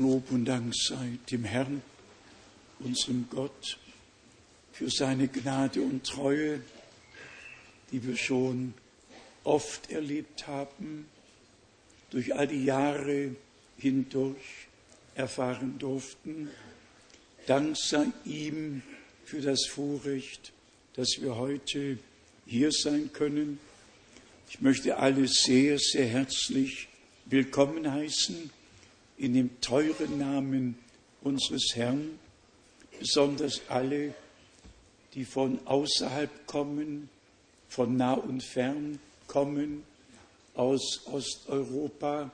Lob und Dank sei dem Herrn, unserem Gott, für seine Gnade und Treue, die wir schon oft erlebt haben, durch all die Jahre hindurch erfahren durften. Dank sei ihm für das Vorrecht, dass wir heute hier sein können. Ich möchte alle sehr, sehr herzlich willkommen heißen in dem teuren Namen unseres Herrn, besonders alle, die von außerhalb kommen, von nah und fern kommen, aus Osteuropa,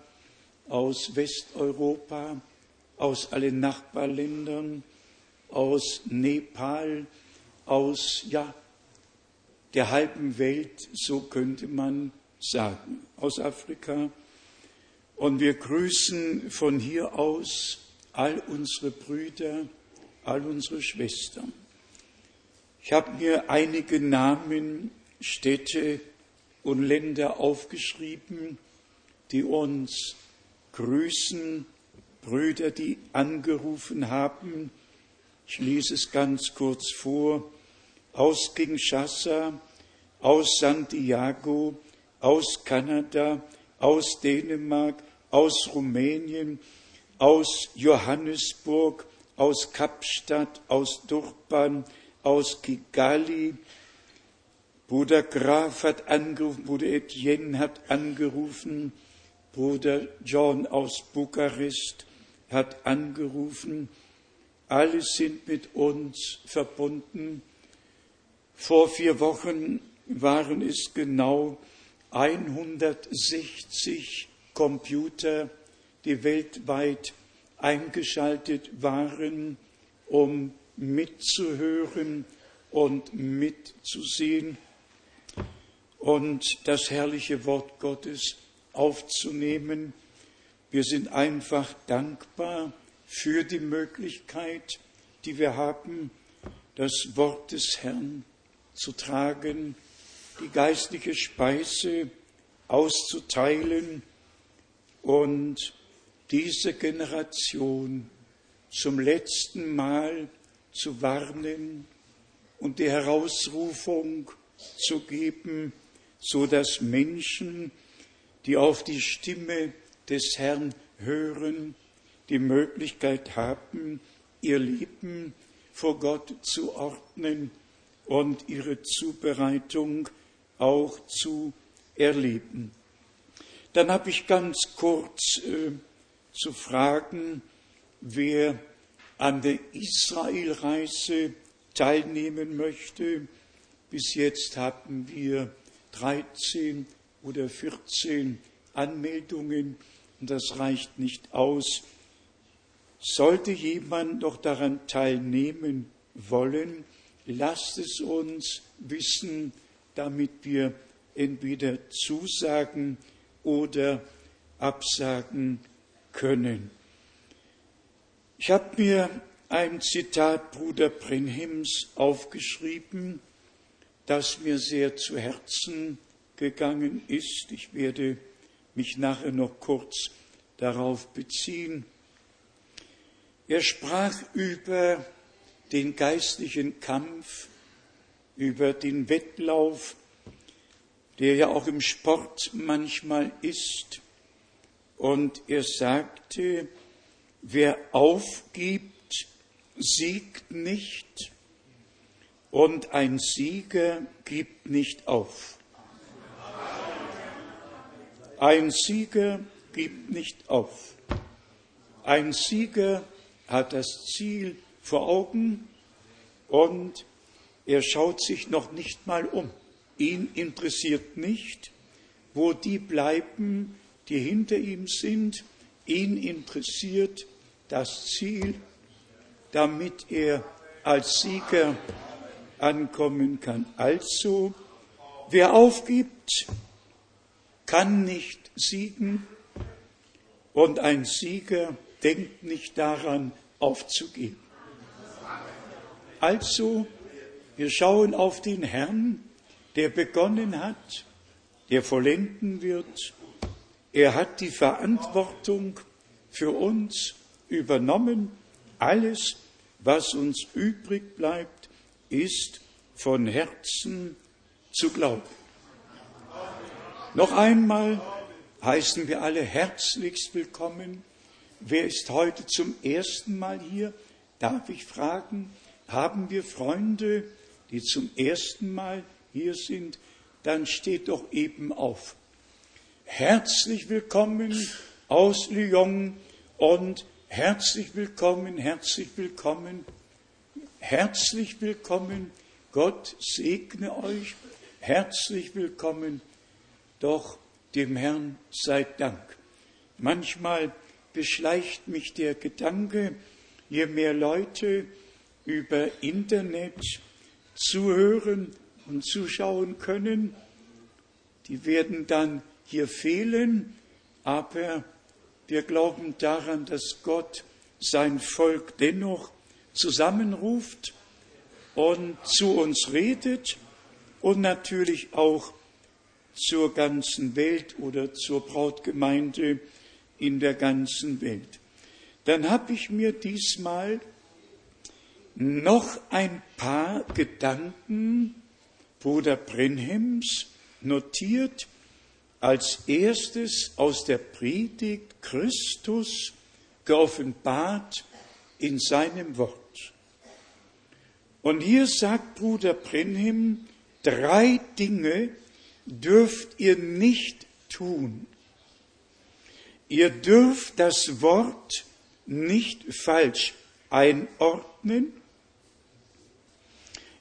aus Westeuropa, aus allen Nachbarländern, aus Nepal, aus ja, der halben Welt, so könnte man sagen, aus Afrika, und wir grüßen von hier aus all unsere Brüder, all unsere Schwestern. Ich habe mir einige Namen, Städte und Länder aufgeschrieben, die uns grüßen, Brüder, die angerufen haben. Ich lese es ganz kurz vor. Aus Kinshasa, aus Santiago, aus Kanada, aus Dänemark, aus Rumänien, aus Johannesburg, aus Kapstadt, aus Durban, aus Kigali. Bruder Graf hat angerufen, Bruder Etienne hat angerufen, Bruder John aus Bukarest hat angerufen. Alle sind mit uns verbunden. Vor vier Wochen waren es genau 160 Computer, die weltweit eingeschaltet waren, um mitzuhören und mitzusehen und das herrliche Wort Gottes aufzunehmen. Wir sind einfach dankbar für die Möglichkeit, die wir haben, das Wort des Herrn zu tragen, die geistliche Speise auszuteilen und diese Generation zum letzten Mal zu warnen und die Herausrufung zu geben, so dass Menschen, die auf die Stimme des Herrn hören, die Möglichkeit haben, ihr Leben vor Gott zu ordnen und ihre Zubereitung auch zu erleben. Dann habe ich ganz kurz äh, zu fragen, wer an der Israelreise teilnehmen möchte. Bis jetzt hatten wir 13 oder 14 Anmeldungen und das reicht nicht aus. Sollte jemand noch daran teilnehmen wollen, lasst es uns wissen, damit wir entweder zusagen oder absagen können. Ich habe mir ein Zitat Bruder Brenhims aufgeschrieben, das mir sehr zu Herzen gegangen ist. Ich werde mich nachher noch kurz darauf beziehen. Er sprach über den geistlichen Kampf, über den Wettlauf, der ja auch im Sport manchmal ist. Und er sagte, wer aufgibt, siegt nicht und ein Sieger gibt nicht auf. Ein Sieger gibt nicht auf. Ein Sieger hat das Ziel vor Augen und er schaut sich noch nicht mal um. Ihn interessiert nicht, wo die bleiben, die hinter ihm sind. Ihn interessiert das Ziel, damit er als Sieger ankommen kann. Also, wer aufgibt, kann nicht siegen und ein Sieger denkt nicht daran, aufzugeben. Also, wir schauen auf den Herrn, der begonnen hat, der vollenden wird. Er hat die Verantwortung für uns übernommen. Alles, was uns übrig bleibt, ist von Herzen zu glauben. Noch einmal heißen wir alle herzlichst willkommen. Wer ist heute zum ersten Mal hier? Darf ich fragen, haben wir Freunde, die zum ersten Mal hier sind? Dann steht doch eben auf. Herzlich willkommen aus Lyon und herzlich willkommen, herzlich willkommen, herzlich willkommen. Gott segne euch. Herzlich willkommen. Doch dem Herrn sei Dank. Manchmal beschleicht mich der Gedanke, je mehr Leute über Internet zuhören und zuschauen können, die werden dann hier fehlen, aber wir glauben daran, dass Gott sein Volk dennoch zusammenruft und zu uns redet und natürlich auch zur ganzen Welt oder zur Brautgemeinde in der ganzen Welt. Dann habe ich mir diesmal noch ein paar Gedanken Bruder Brenhems notiert. Als erstes aus der Predigt Christus geoffenbart in seinem Wort. Und hier sagt Bruder Brenhem, drei Dinge dürft ihr nicht tun. Ihr dürft das Wort nicht falsch einordnen.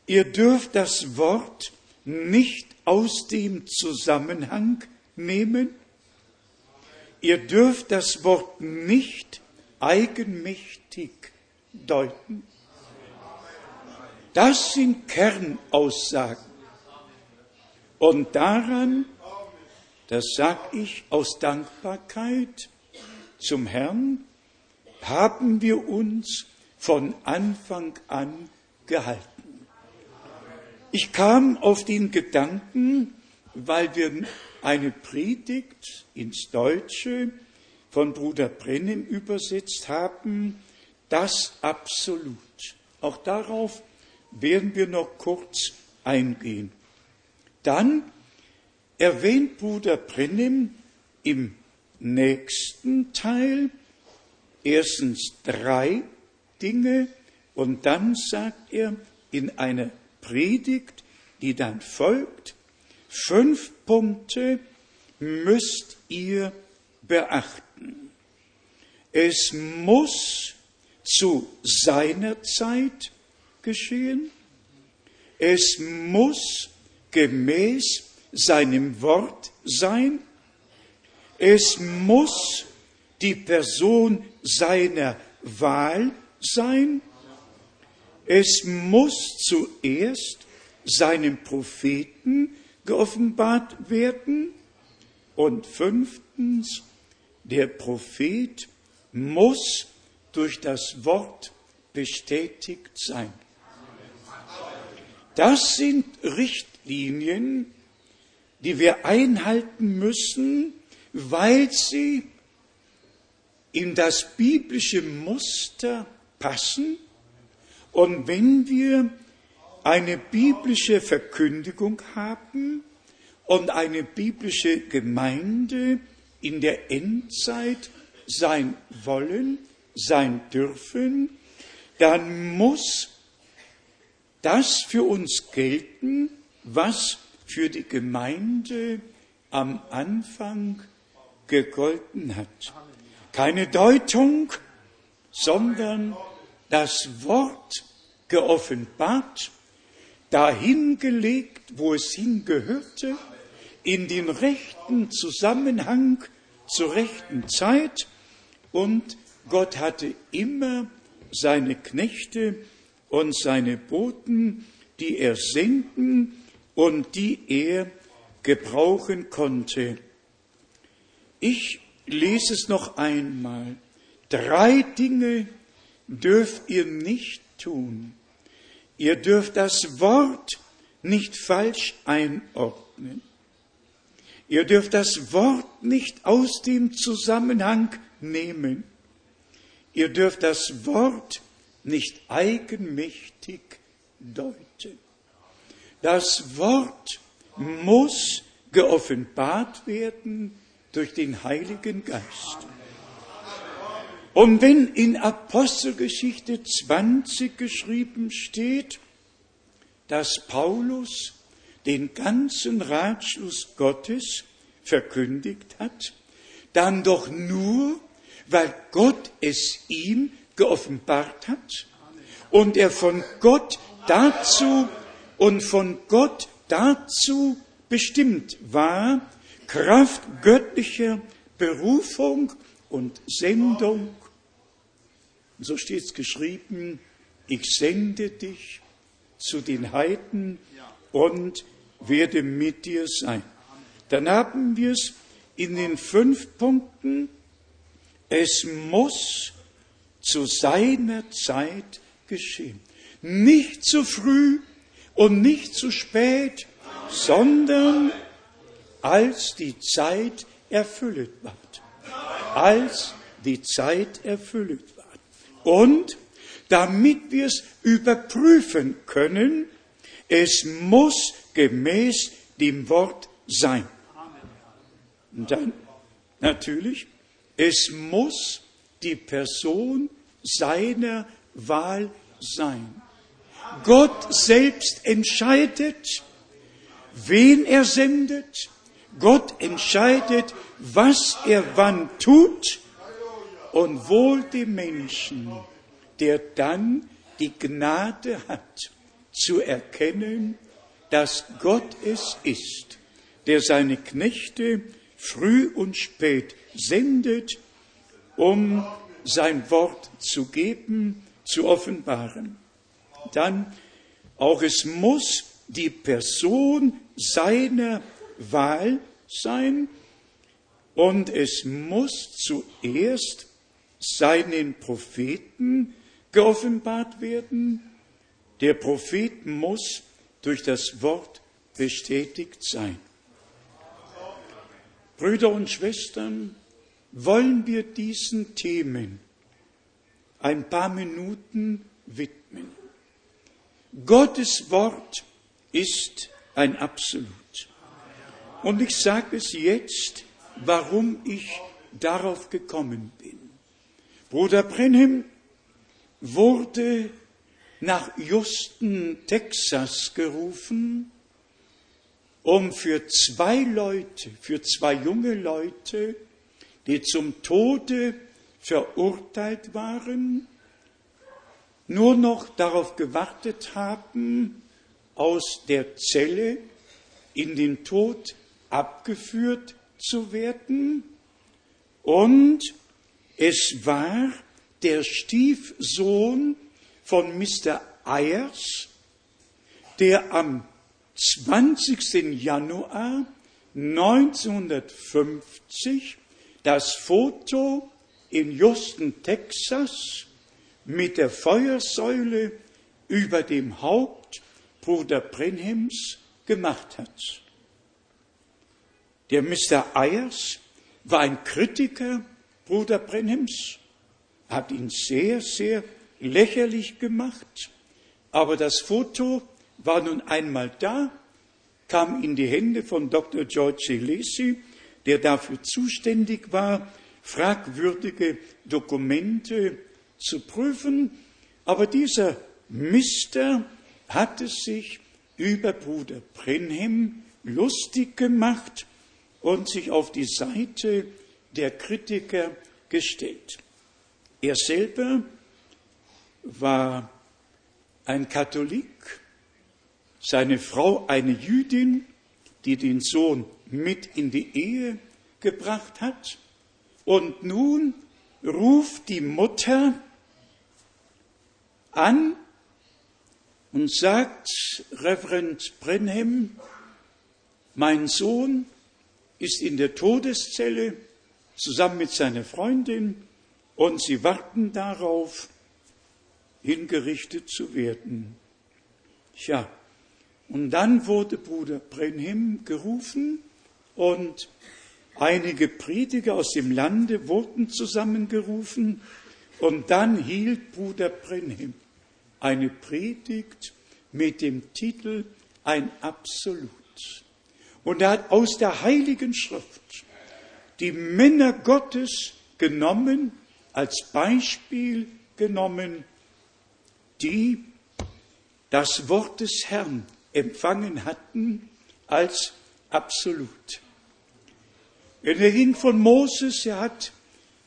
Ihr dürft das Wort nicht aus dem Zusammenhang nehmen. Ihr dürft das Wort nicht eigenmächtig deuten. Das sind Kernaussagen. Und daran, das sage ich aus Dankbarkeit zum Herrn, haben wir uns von Anfang an gehalten. Ich kam auf den Gedanken, weil wir eine Predigt ins Deutsche von Bruder Brennem übersetzt haben, das absolut. Auch darauf werden wir noch kurz eingehen. Dann erwähnt Bruder Brennim im nächsten Teil erstens drei Dinge und dann sagt er in einer Predigt, die dann folgt, fünf Punkte müsst ihr beachten. Es muss zu seiner Zeit geschehen. Es muss gemäß seinem Wort sein. Es muss die Person seiner Wahl sein. Es muss zuerst seinem Propheten geoffenbart werden. Und fünftens, der Prophet muss durch das Wort bestätigt sein. Das sind Richtlinien, die wir einhalten müssen, weil sie in das biblische Muster passen. Und wenn wir eine biblische Verkündigung haben und eine biblische Gemeinde in der Endzeit sein wollen, sein dürfen, dann muss das für uns gelten, was für die Gemeinde am Anfang gegolten hat. Keine Deutung, sondern das Wort geoffenbart, dahingelegt, wo es hingehörte, in den rechten Zusammenhang zur rechten Zeit und Gott hatte immer seine Knechte und seine Boten, die er senden und die er gebrauchen konnte. Ich lese es noch einmal. Drei Dinge dürft ihr nicht tun. Ihr dürft das Wort nicht falsch einordnen. Ihr dürft das Wort nicht aus dem Zusammenhang nehmen. Ihr dürft das Wort nicht eigenmächtig deuten. Das Wort muss geoffenbart werden durch den Heiligen Geist. Und wenn in Apostelgeschichte 20 geschrieben steht, dass Paulus den ganzen Ratschluss Gottes verkündigt hat, dann doch nur, weil Gott es ihm geoffenbart hat und er von Gott dazu und von Gott dazu bestimmt war, Kraft göttlicher Berufung und Sendung. Und so steht es geschrieben, ich sende dich zu den Heiden und werde mit dir sein. Dann haben wir es in den fünf Punkten. Es muss zu seiner Zeit geschehen. Nicht zu früh und nicht zu spät, sondern als die Zeit erfüllt wird. Als die Zeit erfüllt wird. Und damit wir es überprüfen können, es muss gemäß dem Wort sein. Und dann natürlich, es muss die Person seiner Wahl sein. Gott selbst entscheidet, wen er sendet. Gott entscheidet, was er wann tut und wohl dem Menschen, der dann die Gnade hat, zu erkennen, dass Gott es ist, der seine Knechte früh und spät sendet, um sein Wort zu geben, zu offenbaren. Dann auch es muss die Person seiner Wahl sein und es muss zuerst seinen Propheten geoffenbart werden. Der Prophet muss durch das Wort bestätigt sein. Brüder und Schwestern, wollen wir diesen Themen ein paar Minuten widmen. Gottes Wort ist ein Absolut. Und ich sage es jetzt, warum ich darauf gekommen bin. Bruder Brenhem wurde nach Houston, Texas gerufen, um für zwei Leute, für zwei junge Leute, die zum Tode verurteilt waren, nur noch darauf gewartet haben, aus der Zelle in den Tod abgeführt zu werden. Und es war der Stiefsohn von Mr. Ayers, der am 20. Januar 1950 das Foto in Houston, Texas mit der Feuersäule über dem Haupt Bruder Brenhems gemacht hat. Der Mr. Ayers war ein Kritiker Bruder Brenhems, hat ihn sehr, sehr lächerlich gemacht, aber das Foto war nun einmal da, kam in die Hände von Dr. George Lacey, der dafür zuständig war, fragwürdige Dokumente zu prüfen. Aber dieser Mister hatte sich über Bruder Brenhem lustig gemacht und sich auf die Seite der Kritiker gestellt. Er selber war ein Katholik, seine Frau eine Jüdin, die den Sohn mit in die Ehe gebracht hat. Und nun ruft die Mutter an und sagt, Reverend Brenhem, mein Sohn ist in der Todeszelle zusammen mit seiner Freundin und sie warten darauf, hingerichtet zu werden. Tja, und dann wurde Bruder Brenhem gerufen und einige Prediger aus dem Lande wurden zusammengerufen Und dann hielt Bruder Brenhem eine Predigt mit dem Titel Ein Absolut. Und er hat aus der Heiligen Schrift die Männer Gottes genommen, als Beispiel genommen, die das Wort des Herrn empfangen hatten als absolut. Er ging von Moses, er hat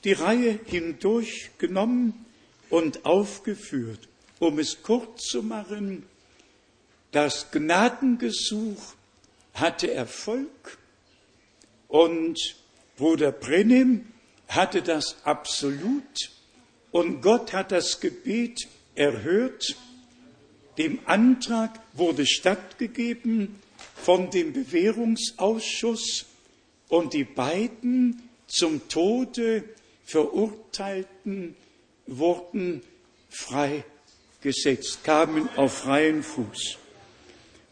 die Reihe hindurch genommen und aufgeführt. Um es kurz zu machen, das Gnadengesuch hatte Erfolg und Bruder Brennim hatte das absolut und Gott hat das Gebet erhört. Dem Antrag wurde stattgegeben von dem Bewährungsausschuss und die beiden zum Tode Verurteilten wurden freigesetzt, kamen auf freien Fuß.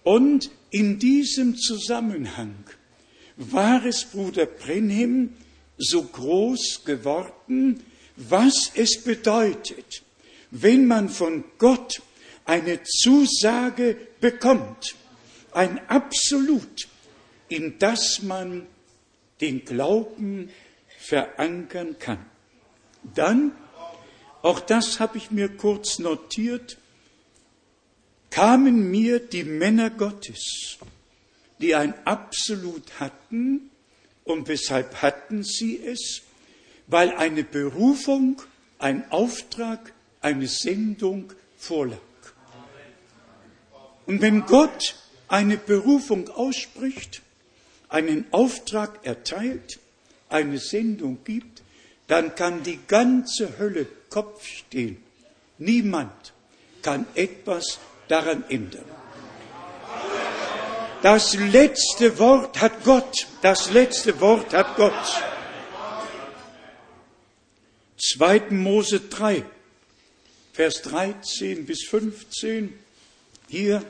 Und in diesem Zusammenhang war es Bruder Brenhem so groß geworden, was es bedeutet, wenn man von Gott eine Zusage bekommt, ein Absolut, in das man den Glauben verankern kann. Dann, auch das habe ich mir kurz notiert, kamen mir die Männer Gottes, die ein Absolut hatten. Und weshalb hatten sie es? Weil eine Berufung, ein Auftrag, eine Sendung vorlag. Und wenn Gott eine Berufung ausspricht, einen Auftrag erteilt, eine Sendung gibt, dann kann die ganze Hölle Kopf stehen. Niemand kann etwas daran ändern. Das letzte Wort hat Gott. Das letzte Wort hat Gott. 2. Mose 3, Vers 13 bis 15. Hier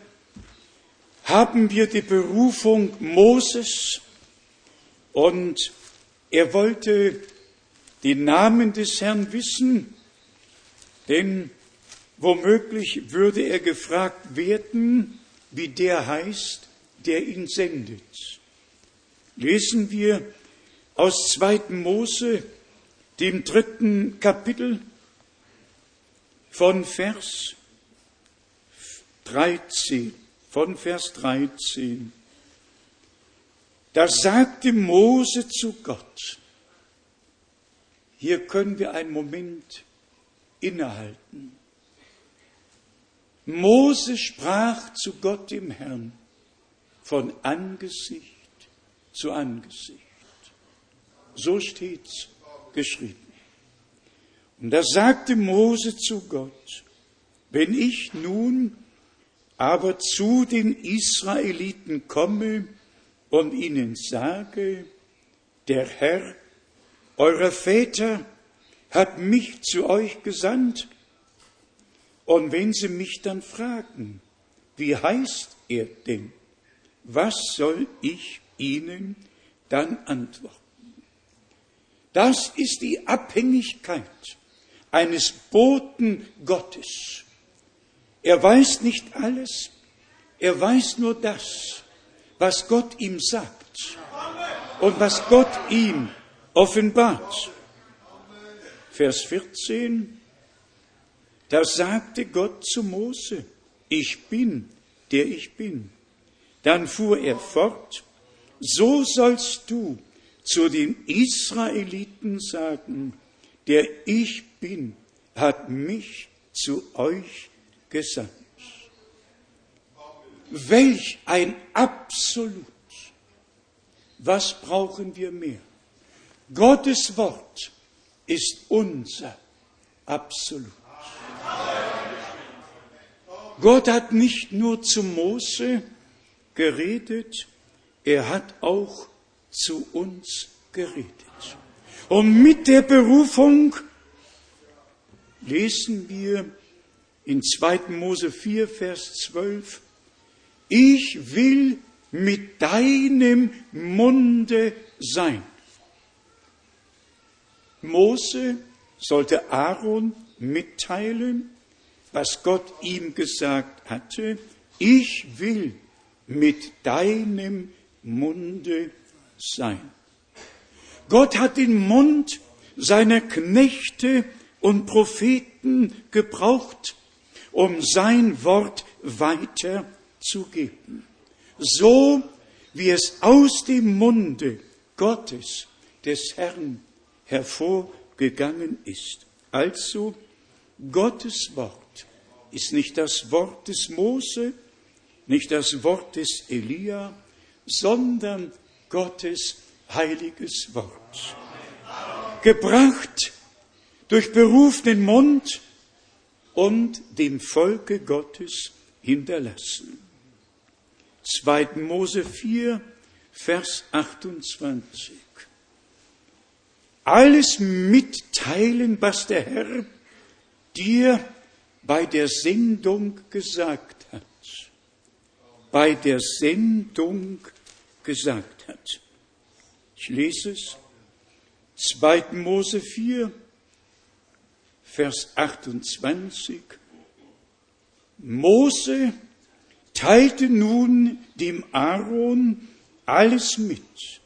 haben wir die Berufung Moses und er wollte den Namen des Herrn wissen, denn womöglich würde er gefragt werden, wie der heißt, der ihn sendet. Lesen wir aus 2. Mose, dem dritten Kapitel von Vers 13, von Vers 13. Da sagte Mose zu Gott, hier können wir einen Moment innehalten. Mose sprach zu Gott dem Herrn von Angesicht zu Angesicht. So steht's geschrieben. Und da sagte Mose zu Gott, wenn ich nun aber zu den Israeliten komme und ihnen sage, der Herr, eurer Väter, hat mich zu euch gesandt. Und wenn sie mich dann fragen, wie heißt er denn? Was soll ich ihnen dann antworten? Das ist die Abhängigkeit eines Boten Gottes. Er weiß nicht alles, er weiß nur das, was Gott ihm sagt und was Gott ihm offenbart. Vers 14, da sagte Gott zu Mose, ich bin, der ich bin. Dann fuhr er fort, so sollst du zu den Israeliten sagen, der ich bin, hat mich zu euch gesandt. Welch ein Absolut. Was brauchen wir mehr? Gottes Wort ist unser Absolut. Gott hat nicht nur zu Mose geredet, er hat auch zu uns geredet. Und mit der Berufung lesen wir in 2. Mose 4, Vers 12, ich will mit deinem Munde sein. Mose sollte Aaron mitteilen, was Gott ihm gesagt hatte. Ich will mit deinem Munde sein. Gott hat den Mund seiner Knechte und Propheten gebraucht, um sein Wort weiterzugeben. So wie es aus dem Munde Gottes, des Herrn, hervorgegangen ist. Also, Gottes Wort ist nicht das Wort des Mose, nicht das Wort des Elia, sondern Gottes heiliges Wort. Gebracht durch berufenen Mund und dem Volke Gottes hinterlassen. 2. Mose 4, Vers 28. Alles mitteilen, was der Herr dir bei der Sendung gesagt. Bei der Sendung gesagt hat. Ich lese es. 2. Mose 4, Vers 28. Mose teilte nun dem Aaron alles mit,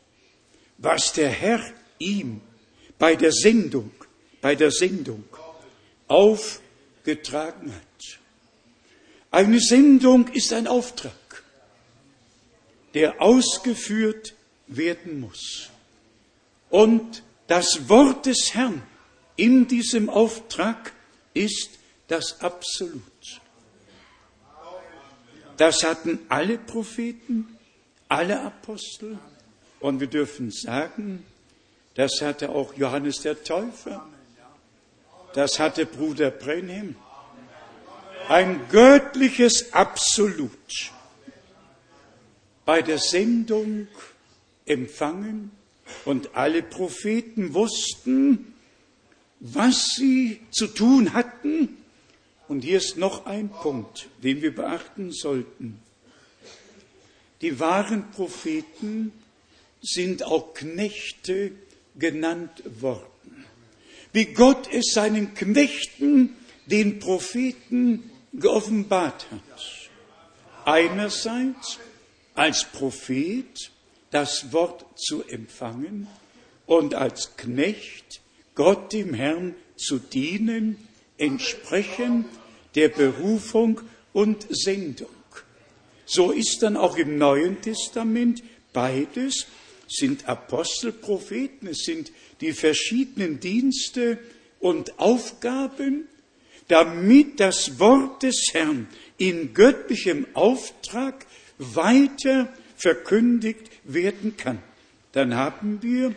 was der Herr ihm bei der Sendung, bei der Sendung aufgetragen hat. Eine Sendung ist ein Auftrag, der ausgeführt werden muss. Und das Wort des Herrn in diesem Auftrag ist das Absolut. Das hatten alle Propheten, alle Apostel und wir dürfen sagen, das hatte auch Johannes der Täufer, das hatte Bruder Brenhem. Ein göttliches Absolut bei der Sendung empfangen und alle Propheten wussten, was sie zu tun hatten. Und hier ist noch ein Punkt, den wir beachten sollten. Die wahren Propheten sind auch Knechte genannt worden. Wie Gott es seinen Knechten, den Propheten, geoffenbart hat. Einerseits als Prophet das Wort zu empfangen und als Knecht Gott dem Herrn zu dienen, entsprechend der Berufung und Sendung. So ist dann auch im Neuen Testament beides sind Apostel, Propheten, es sind die verschiedenen Dienste und Aufgaben, damit das Wort des Herrn in göttlichem Auftrag weiter verkündigt werden kann. Dann haben wir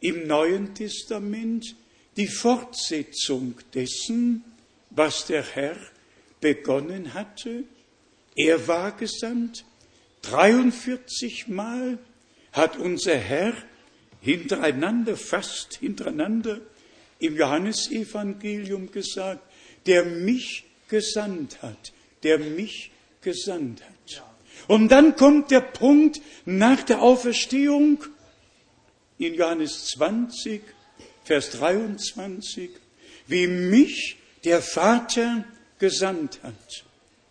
im Neuen Testament die Fortsetzung dessen, was der Herr begonnen hatte. Er war gesandt. 43 Mal hat unser Herr hintereinander, fast hintereinander im Johannesevangelium gesagt, der mich gesandt hat, der mich gesandt hat. Und dann kommt der Punkt nach der Auferstehung in Johannes 20, Vers 23, wie mich der Vater gesandt hat,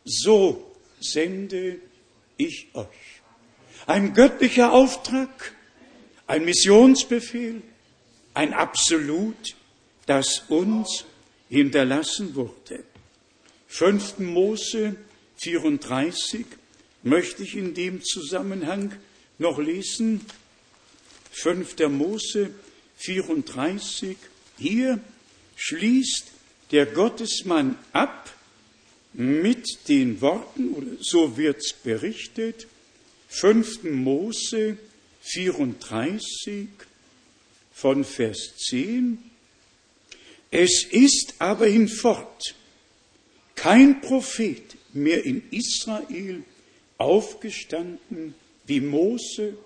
so sende ich euch. Ein göttlicher Auftrag, ein Missionsbefehl, ein Absolut, das uns hinterlassen wurde. 5. Mose 34 möchte ich in dem Zusammenhang noch lesen. 5. Mose 34. Hier schließt der Gottesmann ab mit den Worten, oder so wird's berichtet, 5. Mose 34 von Vers 10. Es ist aber hinfort kein Prophet mehr in Israel aufgestanden wie Mose,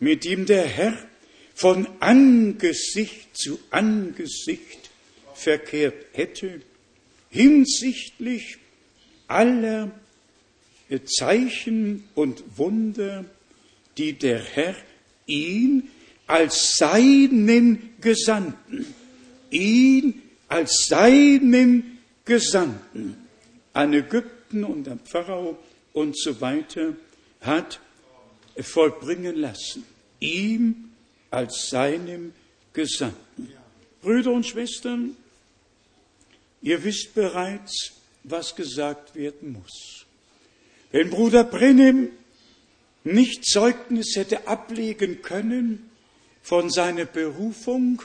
mit dem der Herr von Angesicht zu Angesicht verkehrt hätte, hinsichtlich aller Zeichen und Wunder, die der Herr ihn als seinen Gesandten ihn als seinen Gesandten an Ägypten und am Pharao und so weiter hat vollbringen lassen. Ihm als seinem Gesandten. Brüder und Schwestern, ihr wisst bereits, was gesagt werden muss. Wenn Bruder Brennem nicht Zeugnis hätte ablegen können von seiner Berufung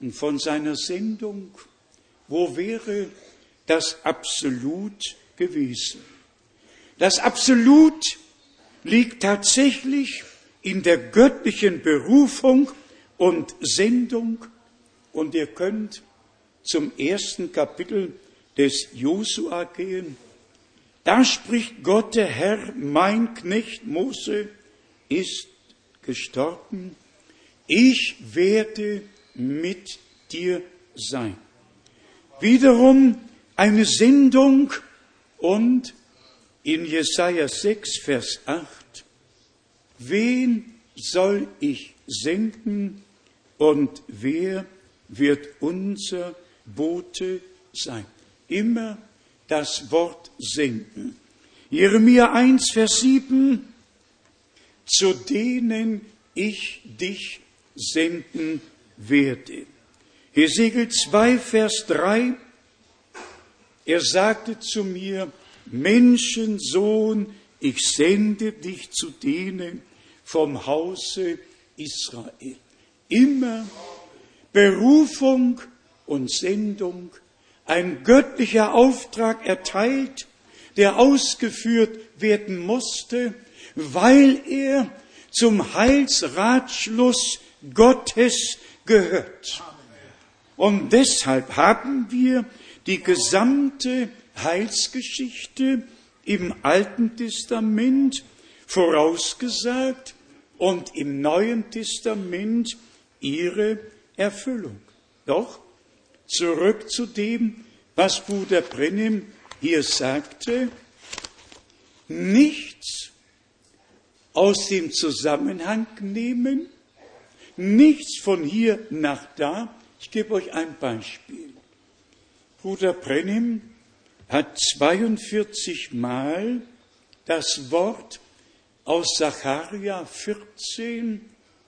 und von seiner Sendung, wo wäre das Absolut gewesen? Das Absolut liegt tatsächlich in der göttlichen Berufung und Sendung. Und ihr könnt zum ersten Kapitel des Josua gehen. Da spricht Gott, der Herr, mein Knecht Mose ist gestorben. Ich werde mit dir sein. Wiederum eine Sendung und in Jesaja 6, Vers 8, wen soll ich senden und wer wird unser Bote sein? Immer das Wort senden. Jeremia 1, Vers 7, zu denen ich dich senden werde. Hesekiel 2, Vers 3, er sagte zu mir, Menschensohn, ich sende dich zu denen vom Hause Israel. Immer Berufung und Sendung, ein göttlicher Auftrag erteilt, der ausgeführt werden musste, weil er zum Heilsratschluss Gottes gehört. Und deshalb haben wir die gesamte Heilsgeschichte im Alten Testament vorausgesagt und im Neuen Testament ihre Erfüllung. Doch zurück zu dem, was Bruder Brennim hier sagte, nichts aus dem Zusammenhang nehmen, nichts von hier nach da. Ich gebe euch ein Beispiel. Bruder Brennim hat 42 Mal das Wort aus Sacharja 14,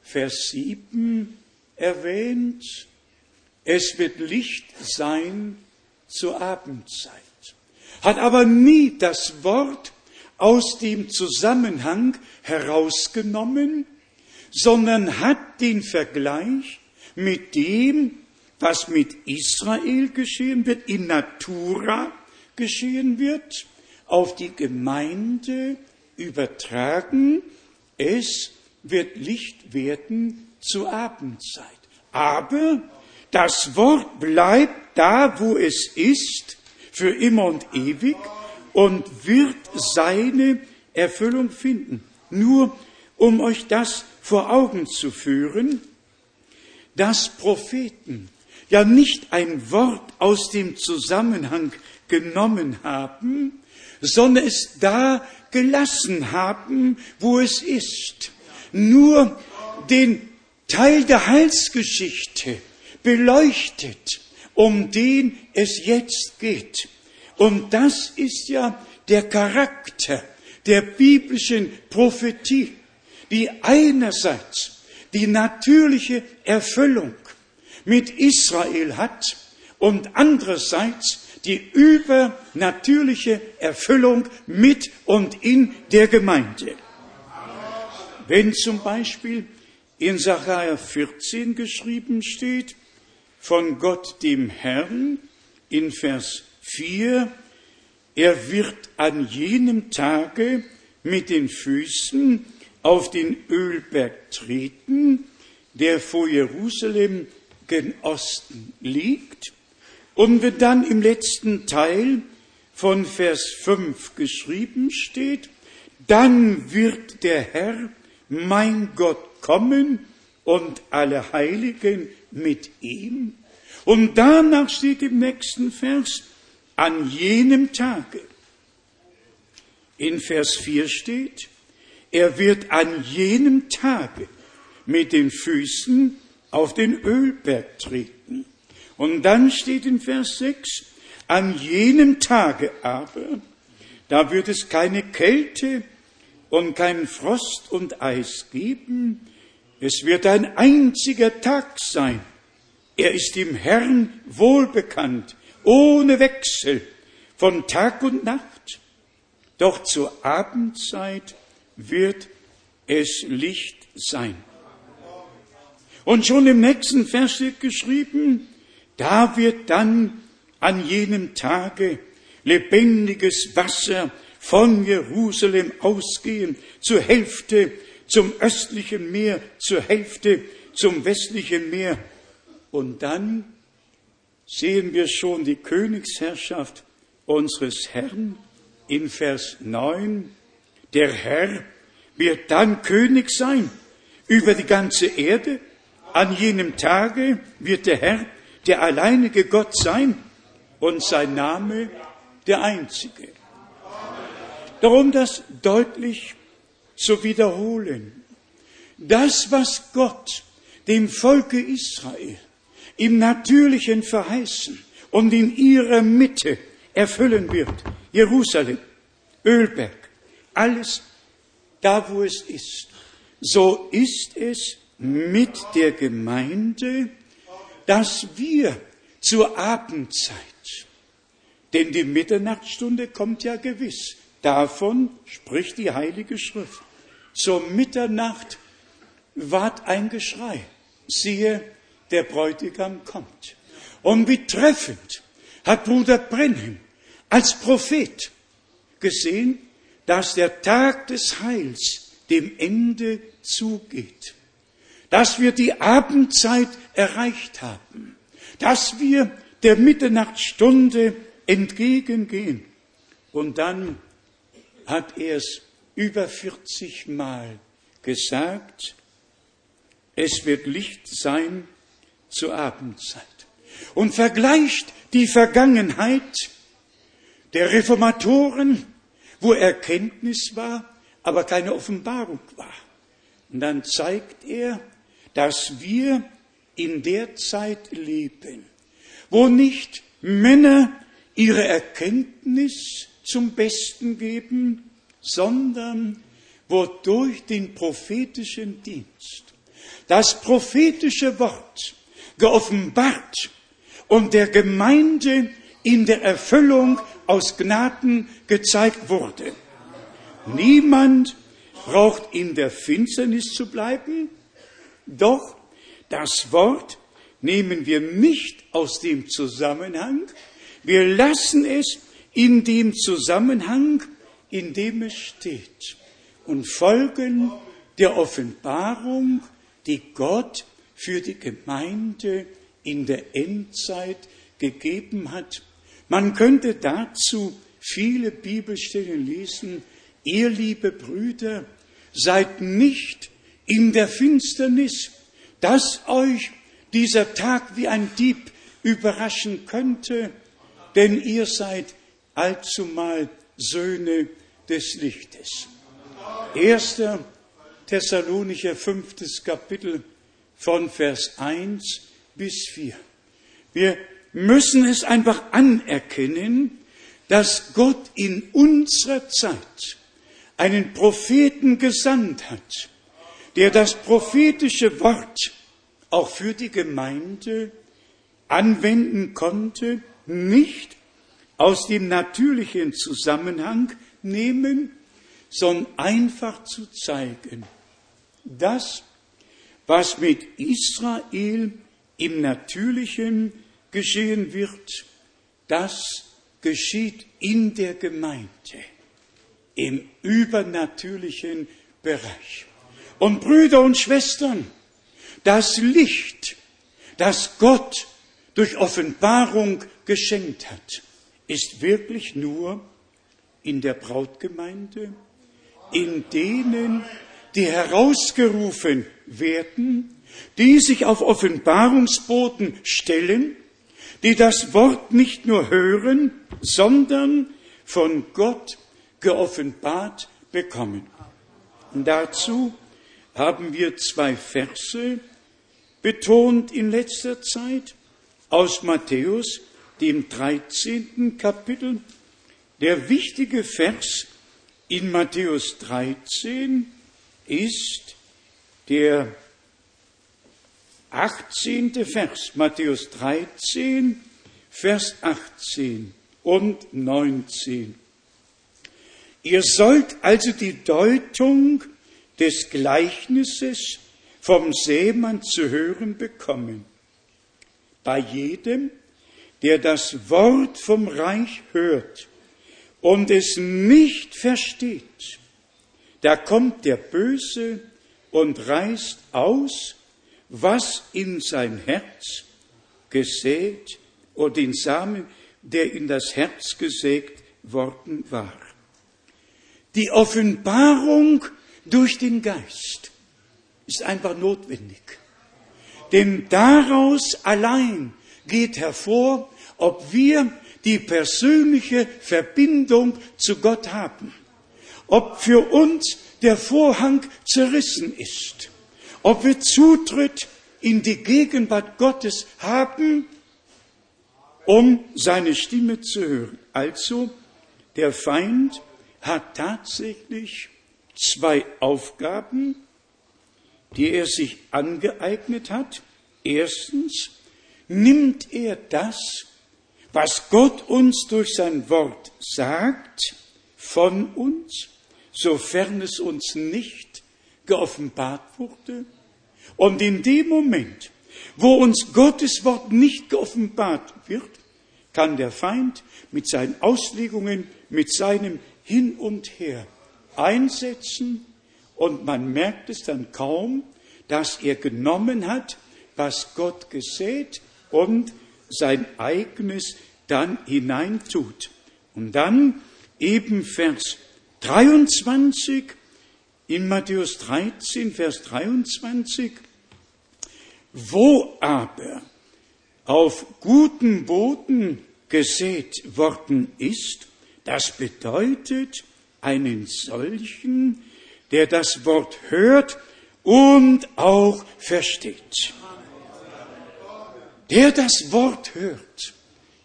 Vers 7 erwähnt. Es wird Licht sein zur Abendzeit. Hat aber nie das Wort aus dem Zusammenhang herausgenommen, sondern hat den Vergleich mit dem, was mit Israel geschehen wird, in Natura geschehen wird, auf die Gemeinde übertragen. Es wird Licht werden zur Abendzeit. Aber das Wort bleibt da, wo es ist, für immer und ewig und wird seine Erfüllung finden. Nur um euch das vor Augen zu führen, dass Propheten ja nicht ein Wort aus dem Zusammenhang genommen haben, sondern es da gelassen haben, wo es ist. Nur den Teil der Heilsgeschichte beleuchtet, um den es jetzt geht. Und das ist ja der Charakter der biblischen Prophetie, die einerseits die natürliche Erfüllung mit Israel hat und andererseits die übernatürliche Erfüllung mit und in der Gemeinde. Wenn zum Beispiel in Sacharja 14 geschrieben steht, von Gott dem Herrn in Vers 4, er wird an jenem Tage mit den Füßen auf den Ölberg treten, der vor Jerusalem gen Osten liegt, und wenn dann im letzten Teil von Vers 5 geschrieben steht, dann wird der Herr, mein Gott, kommen und alle Heiligen mit ihm. Und danach steht im nächsten Vers, an jenem Tage. In Vers 4 steht, er wird an jenem Tage mit den Füßen auf den Ölberg treten. Und dann steht in Vers 6, an jenem Tage aber, da wird es keine Kälte und keinen Frost und Eis geben, es wird ein einziger Tag sein. Er ist dem Herrn wohlbekannt, ohne Wechsel, von Tag und Nacht. Doch zur Abendzeit wird es Licht sein. Und schon im nächsten Vers wird geschrieben, da wird dann an jenem Tage lebendiges Wasser von Jerusalem ausgehen, zur Hälfte zum östlichen Meer, zur Hälfte zum westlichen Meer. Und dann sehen wir schon die Königsherrschaft unseres Herrn in Vers 9. Der Herr wird dann König sein über die ganze Erde. An jenem Tage wird der Herr der alleinige Gott sein und sein Name der einzige. Darum das deutlich zu wiederholen. Das, was Gott dem Volke Israel im Natürlichen verheißen und in ihrer Mitte erfüllen wird, Jerusalem, Ölberg, alles da, wo es ist, so ist es mit der Gemeinde, dass wir zur Abendzeit, denn die Mitternachtsstunde kommt ja gewiss, davon spricht die Heilige Schrift. Zur Mitternacht ward ein Geschrei, siehe, der Bräutigam kommt. Und wie treffend hat Bruder Brenhem als Prophet gesehen, dass der Tag des Heils dem Ende zugeht, dass wir die Abendzeit erreicht haben, dass wir der Mitternachtsstunde entgegengehen. Und dann hat er es über 40 Mal gesagt, es wird Licht sein zur Abendzeit. Und vergleicht die Vergangenheit der Reformatoren, wo Erkenntnis war, aber keine Offenbarung war. Und dann zeigt er, dass wir in der Zeit leben, wo nicht Männer ihre Erkenntnis zum Besten geben, sondern wodurch den prophetischen Dienst, das prophetische Wort geoffenbart und der Gemeinde in der Erfüllung aus Gnaden gezeigt wurde. Niemand braucht in der Finsternis zu bleiben, doch das Wort nehmen wir nicht aus dem Zusammenhang, wir lassen es in dem Zusammenhang, in dem es steht und folgen der Offenbarung, die Gott für die Gemeinde in der Endzeit gegeben hat. Man könnte dazu viele Bibelstellen lesen. Ihr liebe Brüder, seid nicht in der Finsternis, dass euch dieser Tag wie ein Dieb überraschen könnte, denn ihr seid allzumal Söhne des Lichtes. 1. Thessalonicher fünftes Kapitel von Vers 1 bis 4. Wir müssen es einfach anerkennen, dass Gott in unserer Zeit einen Propheten gesandt hat, der das prophetische Wort auch für die Gemeinde anwenden konnte, nicht aus dem natürlichen Zusammenhang nehmen, sondern einfach zu zeigen, das, was mit Israel im Natürlichen geschehen wird, das geschieht in der Gemeinde, im übernatürlichen Bereich. Und Brüder und Schwestern, das Licht, das Gott durch Offenbarung geschenkt hat, ist wirklich nur in der Brautgemeinde, in denen, die herausgerufen werden, die sich auf Offenbarungsboten stellen, die das Wort nicht nur hören, sondern von Gott geoffenbart bekommen. Und dazu haben wir zwei Verse betont in letzter Zeit. aus Matthäus, dem 13. Kapitel. Der wichtige Vers in Matthäus 13 ist der 18. Vers, Matthäus 13, Vers 18 und 19. Ihr sollt also die Deutung des Gleichnisses vom Seemann zu hören bekommen. Bei jedem, der das Wort vom Reich hört und es nicht versteht, da kommt der Böse und reißt aus, was in sein Herz gesät oder den Samen, der in das Herz gesägt worden war. Die Offenbarung durch den Geist ist einfach notwendig. Denn daraus allein geht hervor, ob wir die persönliche Verbindung zu Gott haben, ob für uns der Vorhang zerrissen ist, ob wir Zutritt in die Gegenwart Gottes haben, um seine Stimme zu hören. Also, der Feind hat tatsächlich zwei Aufgaben, die er sich angeeignet hat. Erstens nimmt er das, was Gott uns durch sein Wort sagt, von uns, sofern es uns nicht geoffenbart wurde. Und in dem Moment, wo uns Gottes Wort nicht geoffenbart wird, kann der Feind mit seinen Auslegungen, mit seinem Hin und Her einsetzen und man merkt es dann kaum, dass er genommen hat, was Gott gesät und sein eigenes dann hineintut. Und dann eben Vers 23 in Matthäus 13, Vers 23, wo aber auf guten Boden gesät worden ist, das bedeutet einen solchen, der das Wort hört und auch versteht. Der das Wort hört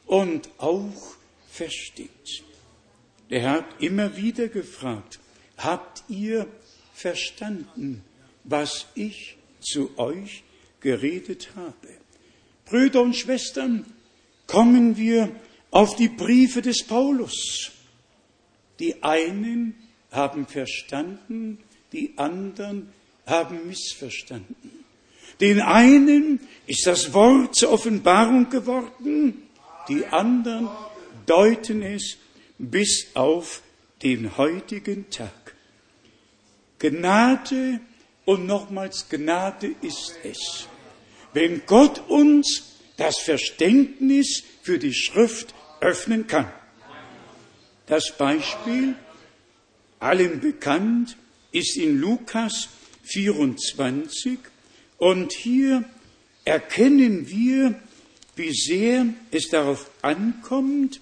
und auch versteht. Der Herr hat immer wieder gefragt, habt ihr verstanden, was ich zu euch geredet habe? Brüder und Schwestern, kommen wir auf die Briefe des Paulus. Die einen haben verstanden, die anderen haben missverstanden. Den einen ist das Wort zur Offenbarung geworden, die anderen deuten es bis auf den heutigen Tag. Gnade und nochmals Gnade ist es, wenn Gott uns das Verständnis für die Schrift öffnen kann. Das Beispiel, allen bekannt, ist in Lukas 24 und hier erkennen wir, wie sehr es darauf ankommt,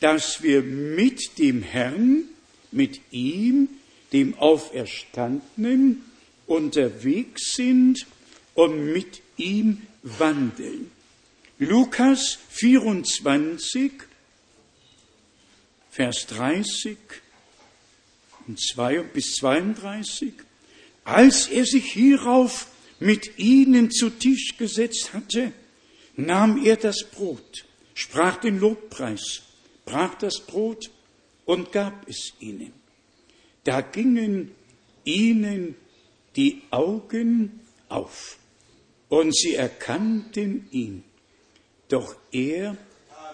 dass wir mit dem Herrn, mit ihm, dem Auferstandenen, unterwegs sind und mit ihm wandeln. Lukas 24, Vers 30 und 2 bis 32. Als er sich hierauf mit ihnen zu Tisch gesetzt hatte, nahm er das Brot, sprach den Lobpreis, brach das Brot und gab es ihnen. Da gingen ihnen die Augen auf und sie erkannten ihn doch er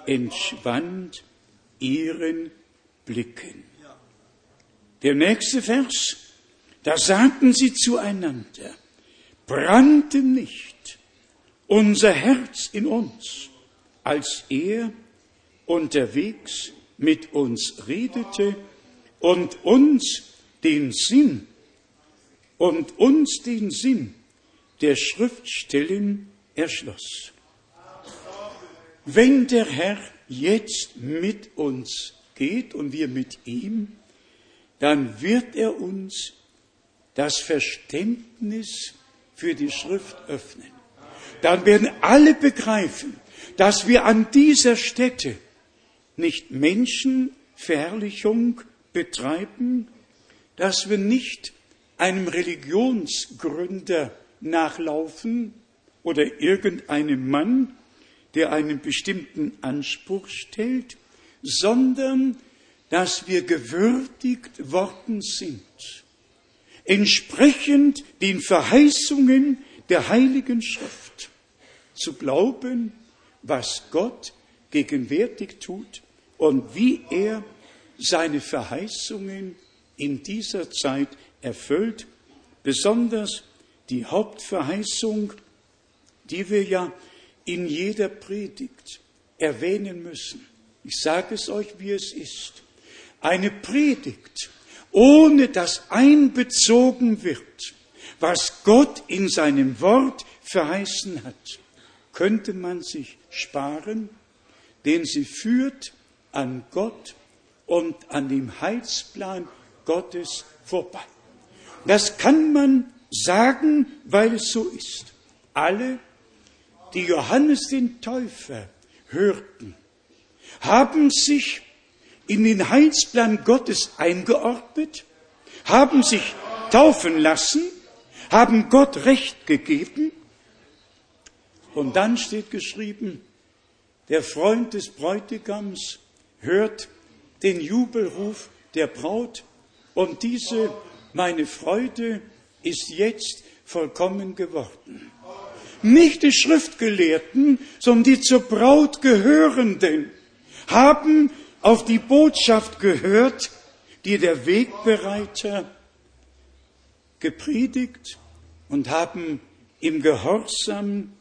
entschwand ihren Blicken. Der nächste Vers, da sagten sie zueinander, brannte nicht unser Herz in uns, als er unterwegs mit uns redete und uns den Sinn und uns den Sinn der Schriftstellen erschloss. Wenn der Herr jetzt mit uns geht und wir mit ihm, dann wird er uns das Verständnis für die Schrift öffnen. Dann werden alle begreifen, dass wir an dieser Stätte nicht Menschenverherrlichung betreiben, dass wir nicht einem Religionsgründer nachlaufen oder irgendeinem Mann, der einen bestimmten Anspruch stellt, sondern dass wir gewürdigt worden sind, entsprechend den Verheißungen der Heiligen Schrift zu glauben, was Gott gegenwärtig tut und wie er seine Verheißungen in dieser Zeit erfüllt, besonders die Hauptverheißung, die wir ja in jeder Predigt erwähnen müssen. Ich sage es euch, wie es ist. Eine Predigt, ohne dass einbezogen wird, was Gott in seinem Wort verheißen hat, könnte man sich sparen, denn sie führt an Gott und an dem Heilsplan Gottes vorbei. Das kann man sagen, weil es so ist. Alle, die Johannes den Täufer hörten, haben sich in den Heilsplan Gottes eingeordnet, haben sich taufen lassen, haben Gott Recht gegeben. Und dann steht geschrieben, der Freund des Bräutigams hört den Jubelruf der Braut und diese, meine Freude, ist jetzt vollkommen geworden. Nicht die Schriftgelehrten, sondern die zur Braut gehörenden haben auf die Botschaft gehört, die der Wegbereiter gepredigt und haben im Gehorsam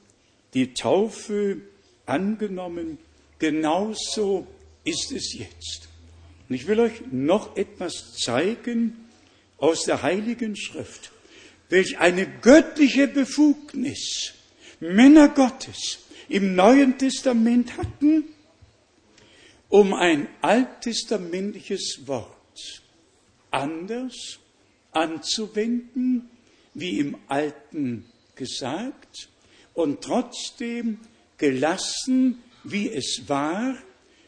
die Taufe angenommen. Genauso ist es jetzt. Und ich will euch noch etwas zeigen aus der Heiligen Schrift, welch eine göttliche Befugnis Männer Gottes im Neuen Testament hatten, um ein alttestamentliches Wort anders anzuwenden, wie im Alten gesagt, und trotzdem gelassen, wie es war,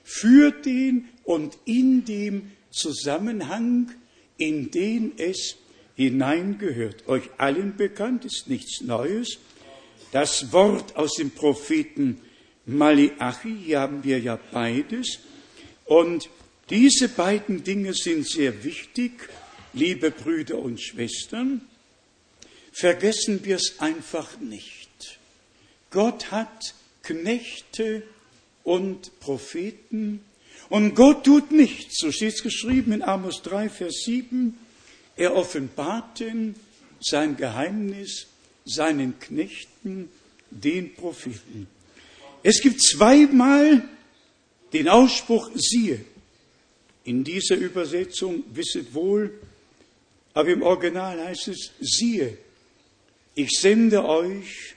für den und in dem Zusammenhang, in den es hineingehört. Euch allen bekannt ist nichts Neues. Das Wort aus dem Propheten Malachi, hier haben wir ja beides. Und diese beiden Dinge sind sehr wichtig, liebe Brüder und Schwestern. Vergessen wir es einfach nicht. Gott hat Knechte und Propheten. Und Gott tut nichts, so steht es geschrieben in Amos 3, Vers 7. Er offenbarte sein Geheimnis seinen Knechten, den Propheten. Es gibt zweimal den Ausspruch siehe. In dieser Übersetzung wisset wohl, aber im Original heißt es siehe. Ich sende euch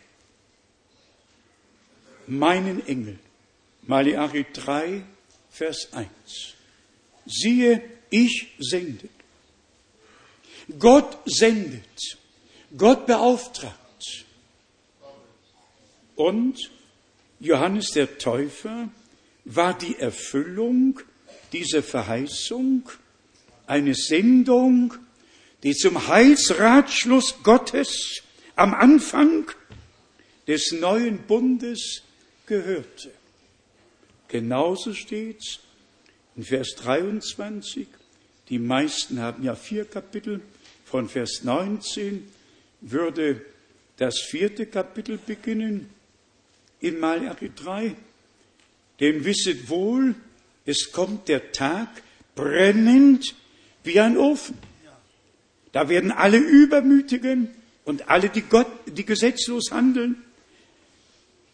meinen Engel. Malachi 3, Vers 1. Siehe, ich sende. Gott sendet. Gott beauftragt. Und Johannes der Täufer war die Erfüllung dieser Verheißung, eine Sendung, die zum Heilsratschluss Gottes am Anfang des neuen Bundes gehörte. Genauso steht's in Vers 23. Die meisten haben ja vier Kapitel. Von Vers 19 würde das vierte Kapitel beginnen in Malachi 3. Denn wisset wohl, es kommt der Tag brennend wie ein Ofen. Da werden alle Übermütigen und alle, die, Gott, die gesetzlos handeln,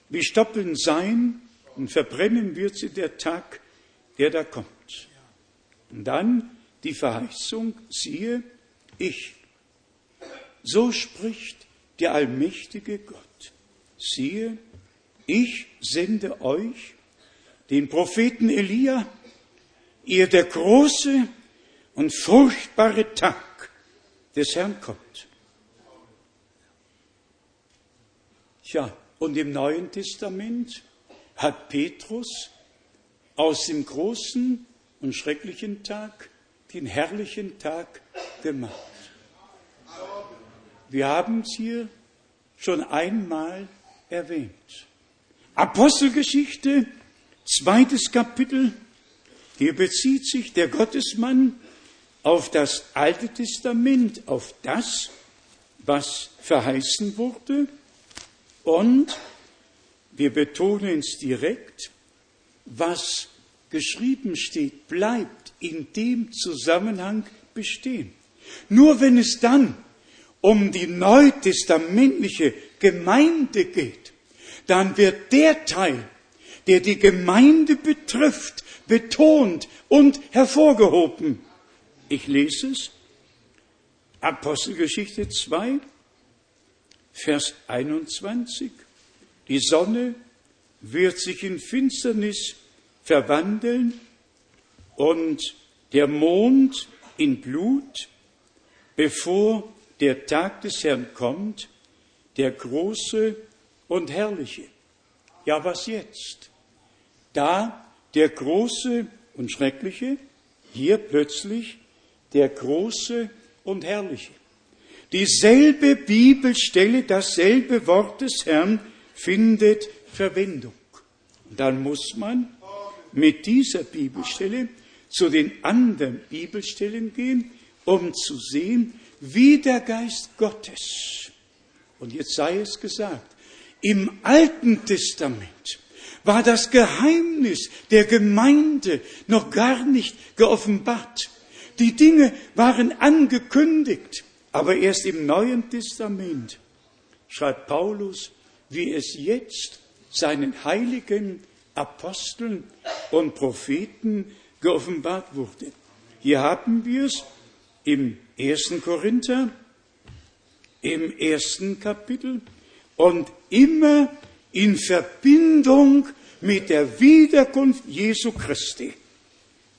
wie Stoppeln sein und verbrennen wird sie der Tag, der da kommt. Und dann die Verheißung, siehe, ich. So spricht der allmächtige Gott. Siehe, ich sende euch den Propheten Elia, ihr der große und furchtbare Tag des Herrn kommt. Tja, und im Neuen Testament hat Petrus aus dem großen und schrecklichen Tag den herrlichen Tag gemacht. Wir haben es hier schon einmal erwähnt. Apostelgeschichte, zweites Kapitel, hier bezieht sich der Gottesmann auf das Alte Testament, auf das, was verheißen wurde. Und wir betonen es direkt, was geschrieben steht, bleibt in dem Zusammenhang bestehen. Nur wenn es dann um die neutestamentliche Gemeinde geht, dann wird der Teil, der die Gemeinde betrifft, betont und hervorgehoben. Ich lese es. Apostelgeschichte 2, Vers 21. Die Sonne wird sich in Finsternis verwandeln und der Mond in Blut, bevor der Tag des Herrn kommt, der große und herrliche. Ja, was jetzt? Da der große und schreckliche, hier plötzlich der große und herrliche. Dieselbe Bibelstelle, dasselbe Wort des Herrn findet Verwendung. dann muss man mit dieser Bibelstelle zu den anderen Bibelstellen gehen, um zu sehen, wie der Geist Gottes, und jetzt sei es gesagt, im Alten Testament war das Geheimnis der Gemeinde noch gar nicht geoffenbart. Die Dinge waren angekündigt, aber erst im Neuen Testament schreibt Paulus, wie es jetzt seinen heiligen Aposteln und Propheten geoffenbart wurde. Hier haben wir es im ersten Korinther, im ersten Kapitel und immer in Verbindung mit der Wiederkunft Jesu Christi.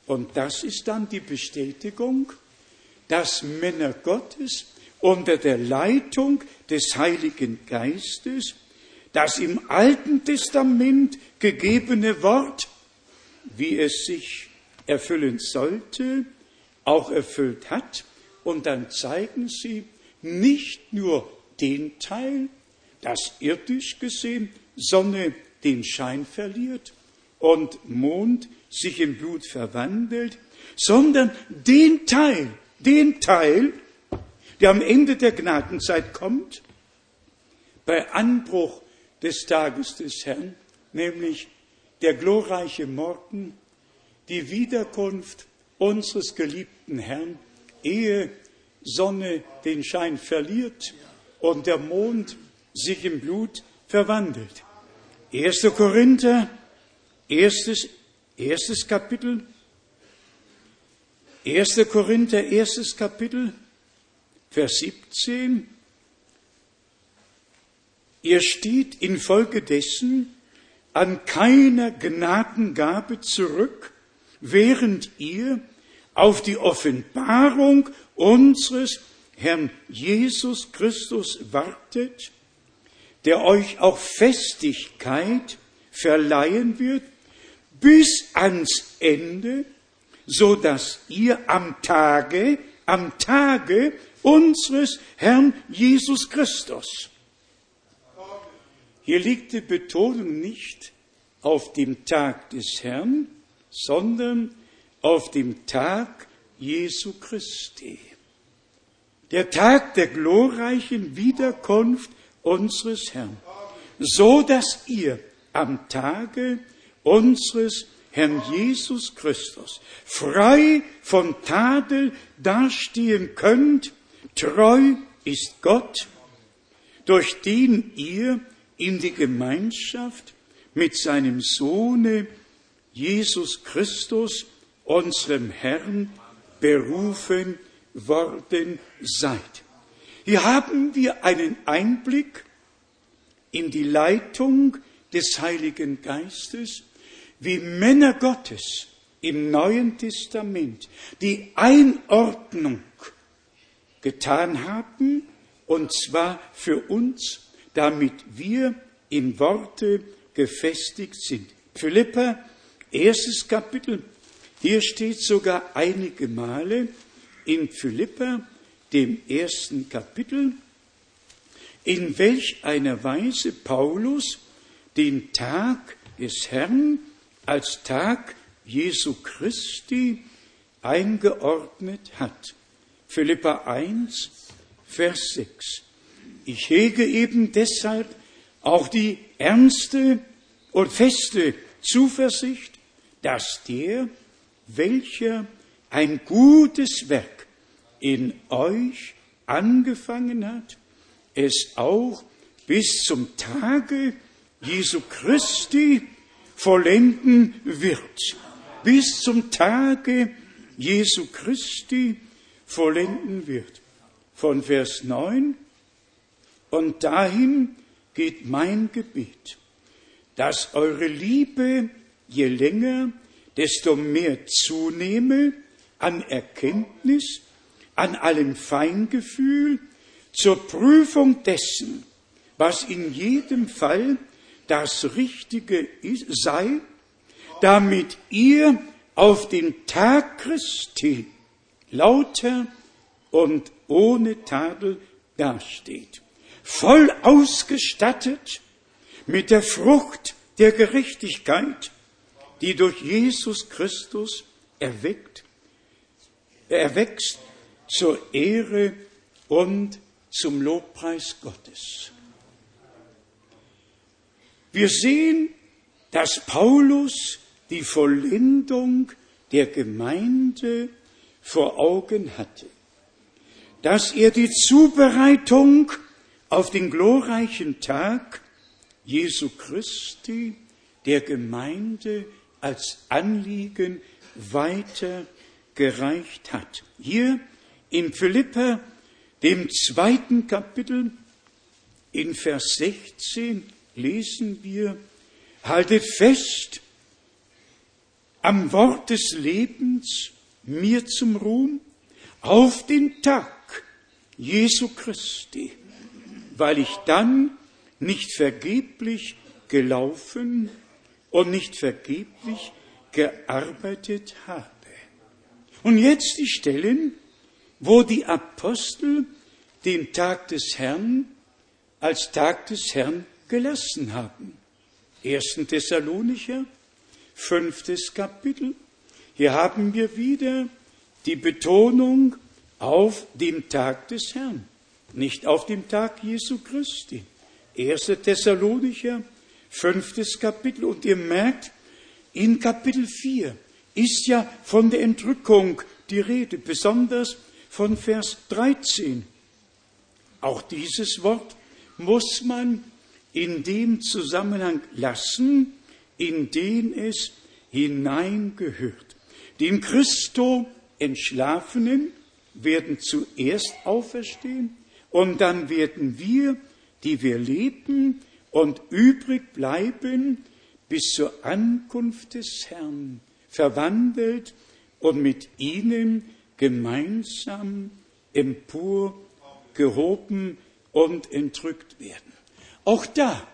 Und das ist dann die Bestätigung, dass Männer Gottes unter der Leitung des Heiligen Geistes das im Alten Testament gegebene Wort, wie es sich erfüllen sollte, auch erfüllt hat. Und dann zeigen sie nicht nur den Teil, das irdisch gesehen Sonne den Schein verliert und Mond sich in Blut verwandelt, sondern den Teil, den Teil, der am Ende der Gnadenzeit kommt, bei Anbruch des Tages des Herrn, nämlich der glorreiche Morgen, die Wiederkunft unseres geliebten Herrn, ehe Sonne den Schein verliert und der Mond sich im Blut verwandelt. 1. Korinther, erstes, erstes Kapitel, 1. Korinther, erstes Kapitel, Vers 17. Ihr steht infolgedessen an keiner Gnadengabe zurück, während ihr auf die Offenbarung unseres Herrn Jesus Christus wartet, der euch auch Festigkeit verleihen wird bis ans Ende, so dass ihr am Tage, am Tage unseres Herrn Jesus Christus. Hier liegt die Betonung nicht auf dem Tag des Herrn, sondern auf dem Tag Jesu Christi. Der Tag der glorreichen Wiederkunft unseres Herrn, so dass ihr am Tage unseres Herrn Jesus Christus frei von Tadel dastehen könnt, treu ist Gott, durch den ihr in die Gemeinschaft mit seinem Sohne Jesus Christus, unserem Herrn, berufen worden seid. Hier haben wir einen Einblick in die Leitung des Heiligen Geistes, wie Männer Gottes im Neuen Testament die Einordnung getan haben, und zwar für uns, damit wir in Worte gefestigt sind. Philippa, erstes Kapitel, hier steht sogar einige Male in Philippa, dem ersten Kapitel, in welch einer Weise Paulus den Tag des Herrn als Tag Jesu Christi eingeordnet hat. Philippa 1, Vers 6. Ich hege eben deshalb auch die ernste und feste Zuversicht, dass der, welcher ein gutes Werk in euch angefangen hat, es auch bis zum Tage Jesu Christi vollenden wird. Bis zum Tage Jesu Christi vollenden wird. Von Vers 9 und dahin geht mein Gebet, dass eure Liebe je länger, desto mehr zunehme an Erkenntnis, an allem Feingefühl, zur Prüfung dessen, was in jedem Fall das Richtige sei, damit ihr auf den Tag Christi lauter und ohne Tadel dasteht, voll ausgestattet mit der Frucht der Gerechtigkeit, die durch Jesus Christus erweckt, erwächst zur Ehre und zum Lobpreis Gottes. Wir sehen, dass Paulus die Vollendung der Gemeinde vor Augen hatte, dass er die Zubereitung auf den glorreichen Tag Jesu Christi der Gemeinde als Anliegen weitergereicht hat. Hier in Philippa, dem zweiten Kapitel, in Vers 16 lesen wir, haltet fest am Wort des Lebens, mir zum Ruhm, auf den Tag Jesu Christi, weil ich dann nicht vergeblich gelaufen und nicht vergeblich gearbeitet habe. Und jetzt die Stellen, wo die Apostel den Tag des Herrn als Tag des Herrn gelassen haben. 1. Thessalonicher, fünftes Kapitel. Hier haben wir wieder die Betonung auf dem Tag des Herrn, nicht auf dem Tag Jesu Christi. 1. Thessalonicher, fünftes Kapitel. Und ihr merkt, in Kapitel 4 ist ja von der Entrückung die Rede, besonders von Vers 13. Auch dieses Wort muss man in dem Zusammenhang lassen, in den es hineingehört. Den Christo Entschlafenen werden zuerst auferstehen und dann werden wir, die wir leben und übrig bleiben, bis zur Ankunft des Herrn verwandelt und mit ihnen gemeinsam emporgehoben und entrückt werden. Auch da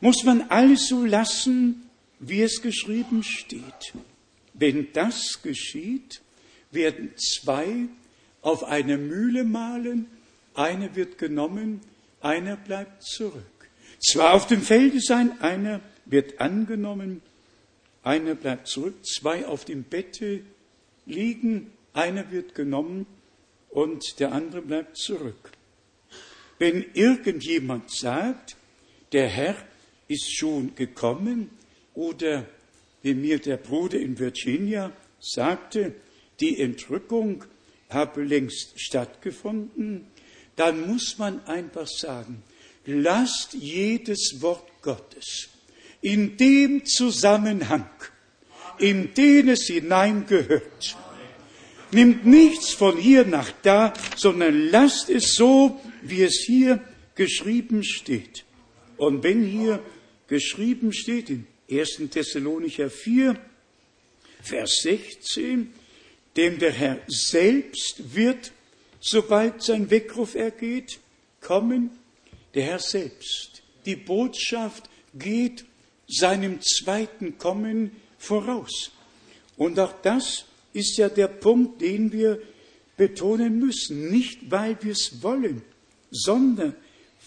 muss man alles so lassen, wie es geschrieben steht. Wenn das geschieht, werden zwei auf eine Mühle mahlen, einer wird genommen, einer bleibt zurück. Zwar auf dem Felde sein, einer wird angenommen, einer bleibt zurück, zwei auf dem Bette liegen, einer wird genommen und der andere bleibt zurück. Wenn irgendjemand sagt, der Herr ist schon gekommen oder wie mir der Bruder in Virginia sagte, die Entrückung habe längst stattgefunden, dann muss man einfach sagen, lasst jedes Wort Gottes in dem Zusammenhang, in den es hineingehört, nimmt nichts von hier nach da, sondern lasst es so, wie es hier geschrieben steht. Und wenn hier geschrieben steht in 1. Thessalonicher 4, Vers 16, dem der Herr selbst wird, sobald sein Weckruf ergeht, kommen, der Herr selbst. Die Botschaft geht seinem zweiten Kommen voraus. Und auch das ist ja der Punkt, den wir betonen müssen. Nicht, weil wir es wollen, sondern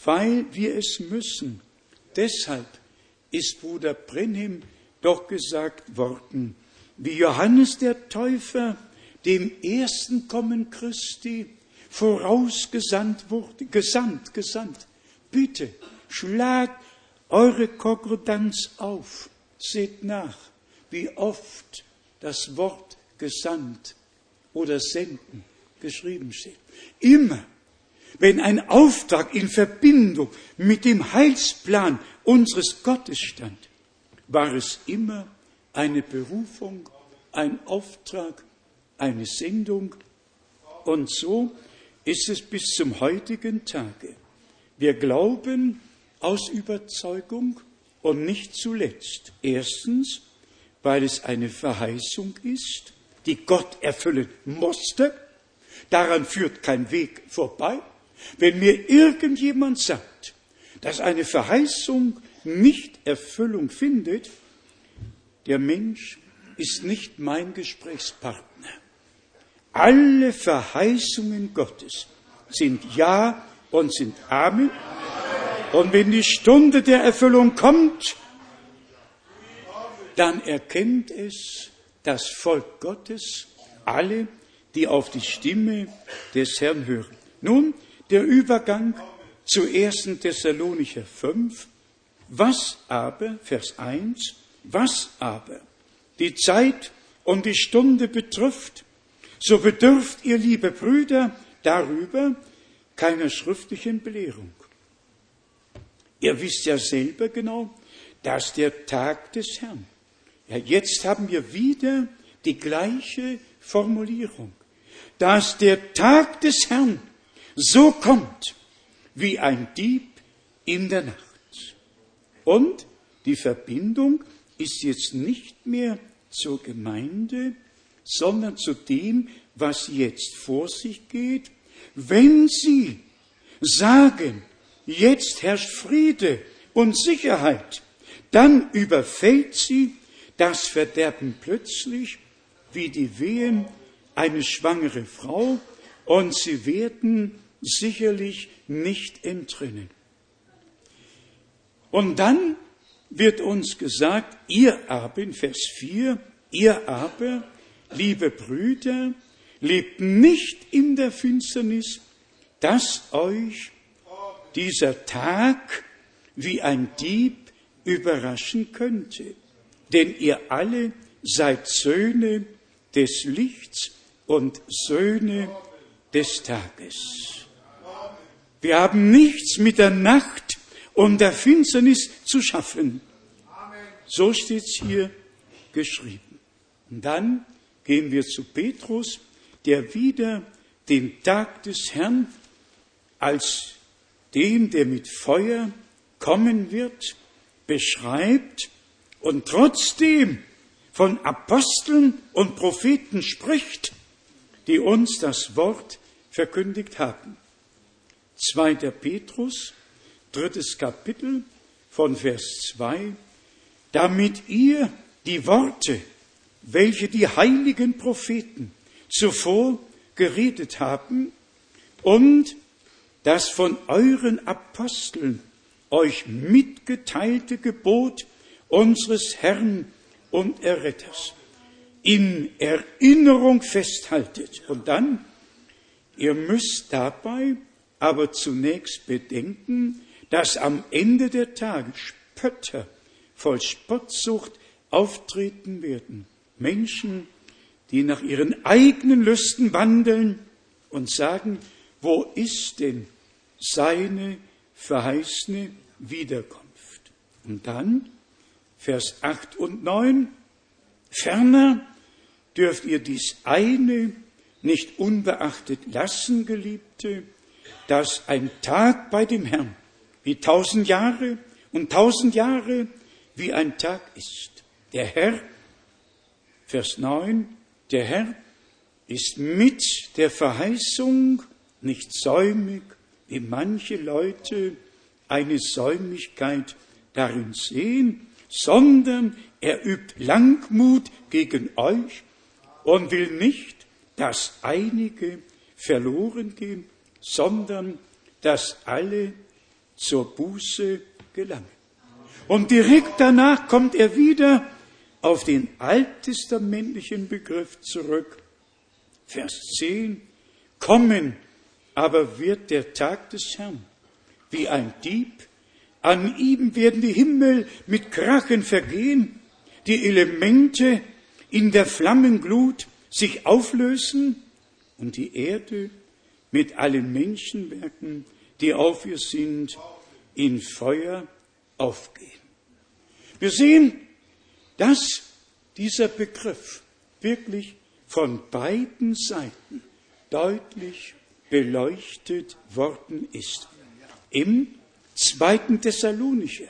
weil wir es müssen. Deshalb ist Bruder Brenhim doch gesagt worden, wie Johannes der Täufer dem ersten Kommen Christi vorausgesandt wurde, gesandt, gesandt. Bitte, schlagt eure Konkordanz auf, seht nach, wie oft das Wort gesandt oder senden geschrieben steht. Immer, wenn ein Auftrag in Verbindung mit dem Heilsplan unseres Gottes stand, war es immer eine Berufung, ein Auftrag, eine Sendung. Und so ist es bis zum heutigen Tage. Wir glauben aus Überzeugung und nicht zuletzt. Erstens, weil es eine Verheißung ist, die Gott erfüllen musste. Daran führt kein Weg vorbei. Wenn mir irgendjemand sagt, dass eine Verheißung nicht Erfüllung findet, der Mensch ist nicht mein Gesprächspartner. Alle Verheißungen Gottes sind Ja und sind Amen. Und wenn die Stunde der Erfüllung kommt, dann erkennt es das Volk Gottes, alle, die auf die Stimme des Herrn hören. Nun der Übergang zu 1. Thessalonicher 5. Was aber, Vers 1, was aber die Zeit und die Stunde betrifft, so bedürft ihr, liebe Brüder, darüber keiner schriftlichen Belehrung. Ihr wisst ja selber genau, dass der Tag des Herrn. Ja, jetzt haben wir wieder die gleiche Formulierung, dass der Tag des Herrn so kommt wie ein Dieb in der Nacht. Und die Verbindung ist jetzt nicht mehr zur Gemeinde, sondern zu dem, was jetzt vor sich geht. Wenn Sie sagen, jetzt herrscht Friede und Sicherheit, dann überfällt Sie das Verderben plötzlich wie die Wehen eine schwangere Frau und Sie werden sicherlich nicht entrinnen. Und dann wird uns gesagt, ihr aber, in Vers 4, ihr aber, liebe Brüder, lebt nicht in der Finsternis, dass euch dieser Tag wie ein Dieb überraschen könnte. Denn ihr alle seid Söhne des Lichts und Söhne des Tages. Wir haben nichts mit der Nacht und der Finsternis zu schaffen. So steht es hier geschrieben. Und dann gehen wir zu Petrus, der wieder den Tag des Herrn als dem, der mit Feuer kommen wird, beschreibt und trotzdem von Aposteln und Propheten spricht, die uns das Wort verkündigt haben. Zweiter Petrus, drittes Kapitel von Vers 2, damit ihr die Worte, welche die heiligen Propheten zuvor geredet haben und das von euren Aposteln euch mitgeteilte Gebot unseres Herrn und Erretters in Erinnerung festhaltet. Und dann, ihr müsst dabei aber zunächst bedenken, dass am Ende der Tage Spötter voll Spottsucht auftreten werden. Menschen, die nach ihren eigenen Lüsten wandeln und sagen, wo ist denn seine verheißene Wiederkunft? Und dann, Vers 8 und 9, ferner dürft ihr dies eine nicht unbeachtet lassen, Geliebte, dass ein Tag bei dem Herrn wie tausend Jahre und tausend Jahre wie ein Tag ist. Der Herr, Vers 9, der Herr ist mit der Verheißung nicht säumig, wie manche Leute eine Säumigkeit darin sehen, sondern er übt Langmut gegen euch und will nicht, dass einige verloren gehen, sondern dass alle zur Buße gelangen. Und direkt danach kommt er wieder auf den alttestamentlichen Begriff zurück. Vers 10. Kommen aber wird der Tag des Herrn wie ein Dieb. An ihm werden die Himmel mit Krachen vergehen, die Elemente in der Flammenglut sich auflösen und die Erde mit allen Menschenwerken, die auf ihr sind, in Feuer aufgehen. Wir sehen, dass dieser Begriff wirklich von beiden Seiten deutlich beleuchtet worden ist. Im zweiten Thessalonicher,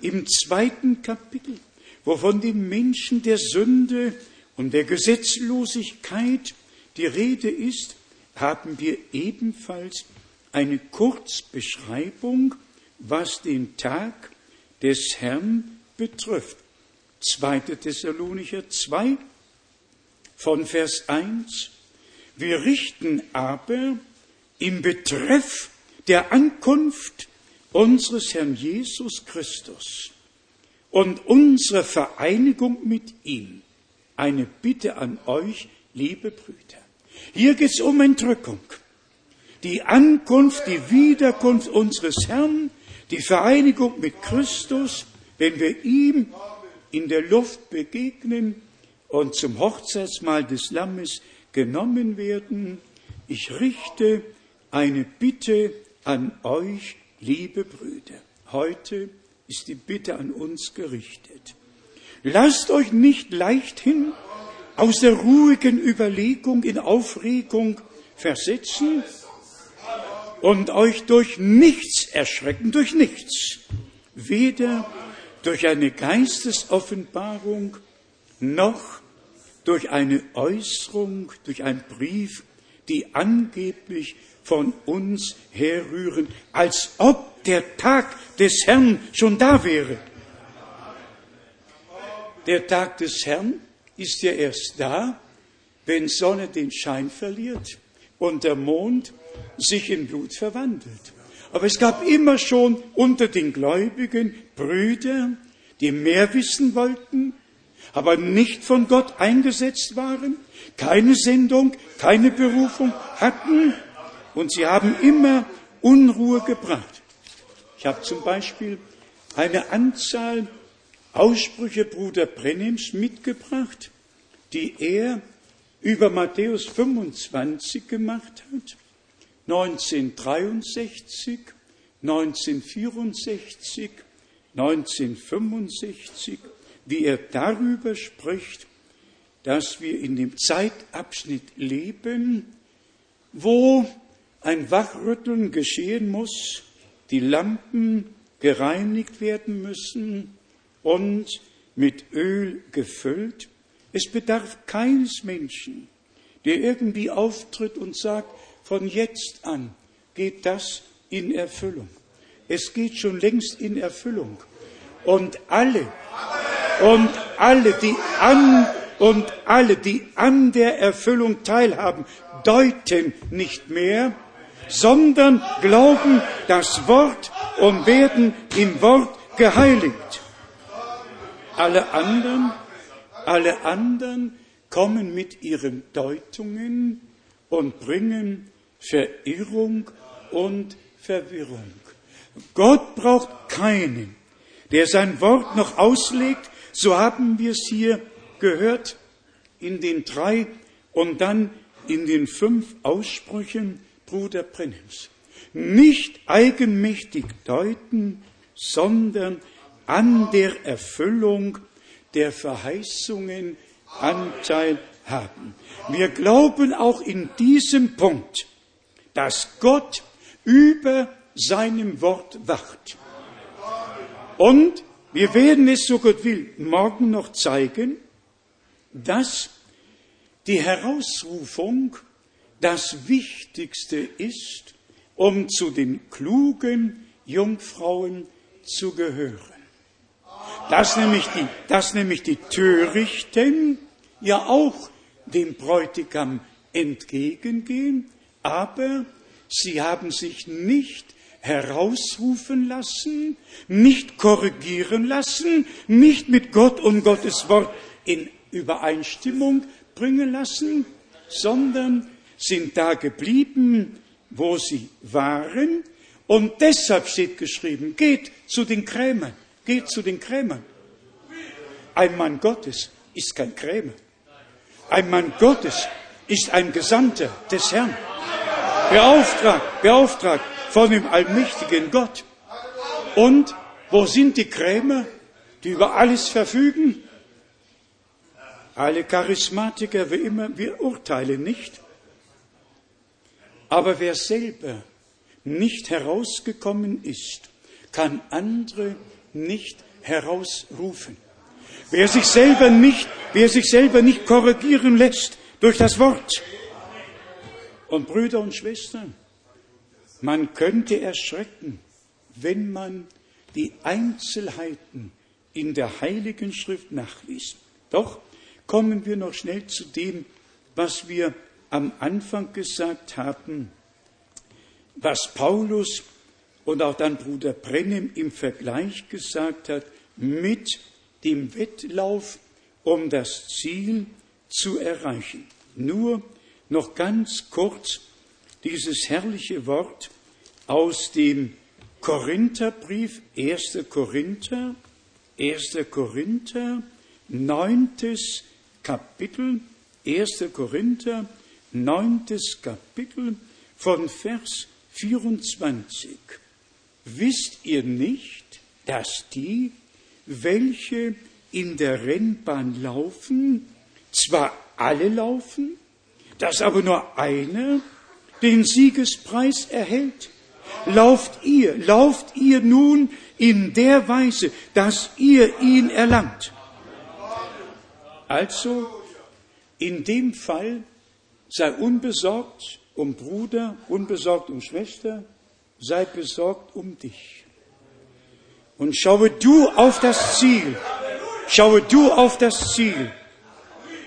im zweiten Kapitel, wo von dem Menschen der Sünde und der Gesetzlosigkeit die Rede ist, haben wir ebenfalls eine Kurzbeschreibung, was den Tag des Herrn betrifft. 2. Thessalonicher 2 von Vers 1. Wir richten aber im Betreff der Ankunft unseres Herrn Jesus Christus und unsere Vereinigung mit ihm eine Bitte an euch, liebe Brüder. Hier geht es um Entrückung. Die Ankunft, die Wiederkunft unseres Herrn, die Vereinigung mit Christus, wenn wir ihm in der Luft begegnen und zum Hochzeitsmahl des Lammes genommen werden. Ich richte eine Bitte an euch, liebe Brüder. Heute ist die Bitte an uns gerichtet. Lasst euch nicht leichthin aus der ruhigen Überlegung in Aufregung versetzen und euch durch nichts erschrecken, durch nichts, weder durch eine Geistesoffenbarung noch durch eine Äußerung, durch einen Brief, die angeblich von uns herrühren, als ob der Tag des Herrn schon da wäre. Der Tag des Herrn ist ja erst da, wenn Sonne den Schein verliert und der Mond sich in Blut verwandelt. Aber es gab immer schon unter den Gläubigen Brüder, die mehr wissen wollten, aber nicht von Gott eingesetzt waren, keine Sendung, keine Berufung hatten und sie haben immer Unruhe gebracht. Ich habe zum Beispiel eine Anzahl Aussprüche Bruder Brennims mitgebracht, die er über Matthäus 25 gemacht hat, 1963, 1964, 1965, wie er darüber spricht, dass wir in dem Zeitabschnitt leben, wo ein Wachrütteln geschehen muss, die Lampen gereinigt werden müssen und mit Öl gefüllt. Es bedarf keines Menschen, der irgendwie auftritt und sagt, von jetzt an geht das in Erfüllung. Es geht schon längst in Erfüllung. Und alle, und alle, die an, und alle, die an der Erfüllung teilhaben, deuten nicht mehr, sondern glauben das Wort und werden im Wort geheiligt. Alle anderen, alle anderen kommen mit ihren Deutungen und bringen Verirrung und Verwirrung. Gott braucht keinen, der sein Wort noch auslegt, so haben wir es hier gehört in den drei und dann in den fünf Aussprüchen Bruder Brennims. Nicht eigenmächtig deuten, sondern an der Erfüllung der Verheißungen Anteil haben. Wir glauben auch in diesem Punkt, dass Gott über seinem Wort wacht. Und wir werden es, so Gott will, morgen noch zeigen, dass die Herausrufung das Wichtigste ist, um zu den klugen Jungfrauen zu gehören. Dass nämlich die, dass nämlich die Törichten ja auch dem Bräutigam entgegengehen, aber sie haben sich nicht herausrufen lassen, nicht korrigieren lassen, nicht mit Gott und Gottes Wort in Übereinstimmung bringen lassen, sondern sind da geblieben, wo sie waren. Und deshalb steht geschrieben, geht zu den Krämern, geht zu den Krämern. Ein Mann Gottes ist kein Krämer. Ein Mann Gottes ist ein Gesandter des Herrn. Beauftragt, beauftragt von dem allmächtigen Gott. Und wo sind die Krämer, die über alles verfügen? Alle Charismatiker, wie immer, wir urteilen nicht. Aber wer selber nicht herausgekommen ist, kann andere nicht herausrufen. Wer sich selber nicht, wer sich selber nicht korrigieren lässt durch das Wort. Und Brüder und Schwestern, man könnte erschrecken, wenn man die Einzelheiten in der Heiligen Schrift nachliest. Doch kommen wir noch schnell zu dem, was wir am Anfang gesagt haben, was Paulus und auch dann Bruder Brennem im Vergleich gesagt hat mit dem Wettlauf, um das Ziel zu erreichen. Nur noch ganz kurz dieses herrliche Wort aus dem Korintherbrief, 1. Korinther, 1. Korinther, neuntes Kapitel, 1. Korinther, neuntes Kapitel von Vers 24. Wisst ihr nicht, dass die, welche in der Rennbahn laufen, zwar alle laufen, dass aber nur einer den Siegespreis erhält? Lauft ihr, lauft ihr nun in der Weise, dass ihr ihn erlangt. Also, in dem Fall sei unbesorgt um Bruder, unbesorgt um Schwester, sei besorgt um dich. Und schaue du auf das Ziel. Schaue du auf das Ziel.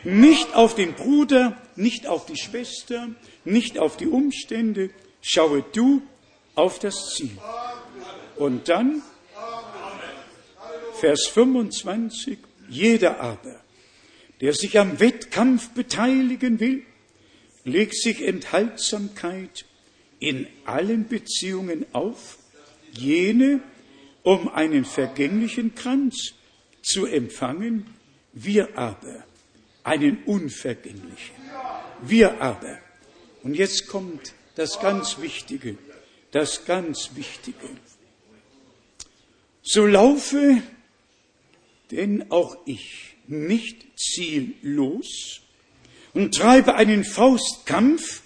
Nicht auf den Bruder, nicht auf die Schwester, nicht auf die Umstände. Schaue du auf das Ziel. Und dann, Vers 25, jeder aber, der sich am Wettkampf beteiligen will, legt sich Enthaltsamkeit in allen Beziehungen auf, jene, um einen vergänglichen Kranz zu empfangen, wir aber einen unvergänglichen. Wir aber. Und jetzt kommt das ganz Wichtige, das ganz Wichtige. So laufe denn auch ich nicht ziellos und treibe einen Faustkampf.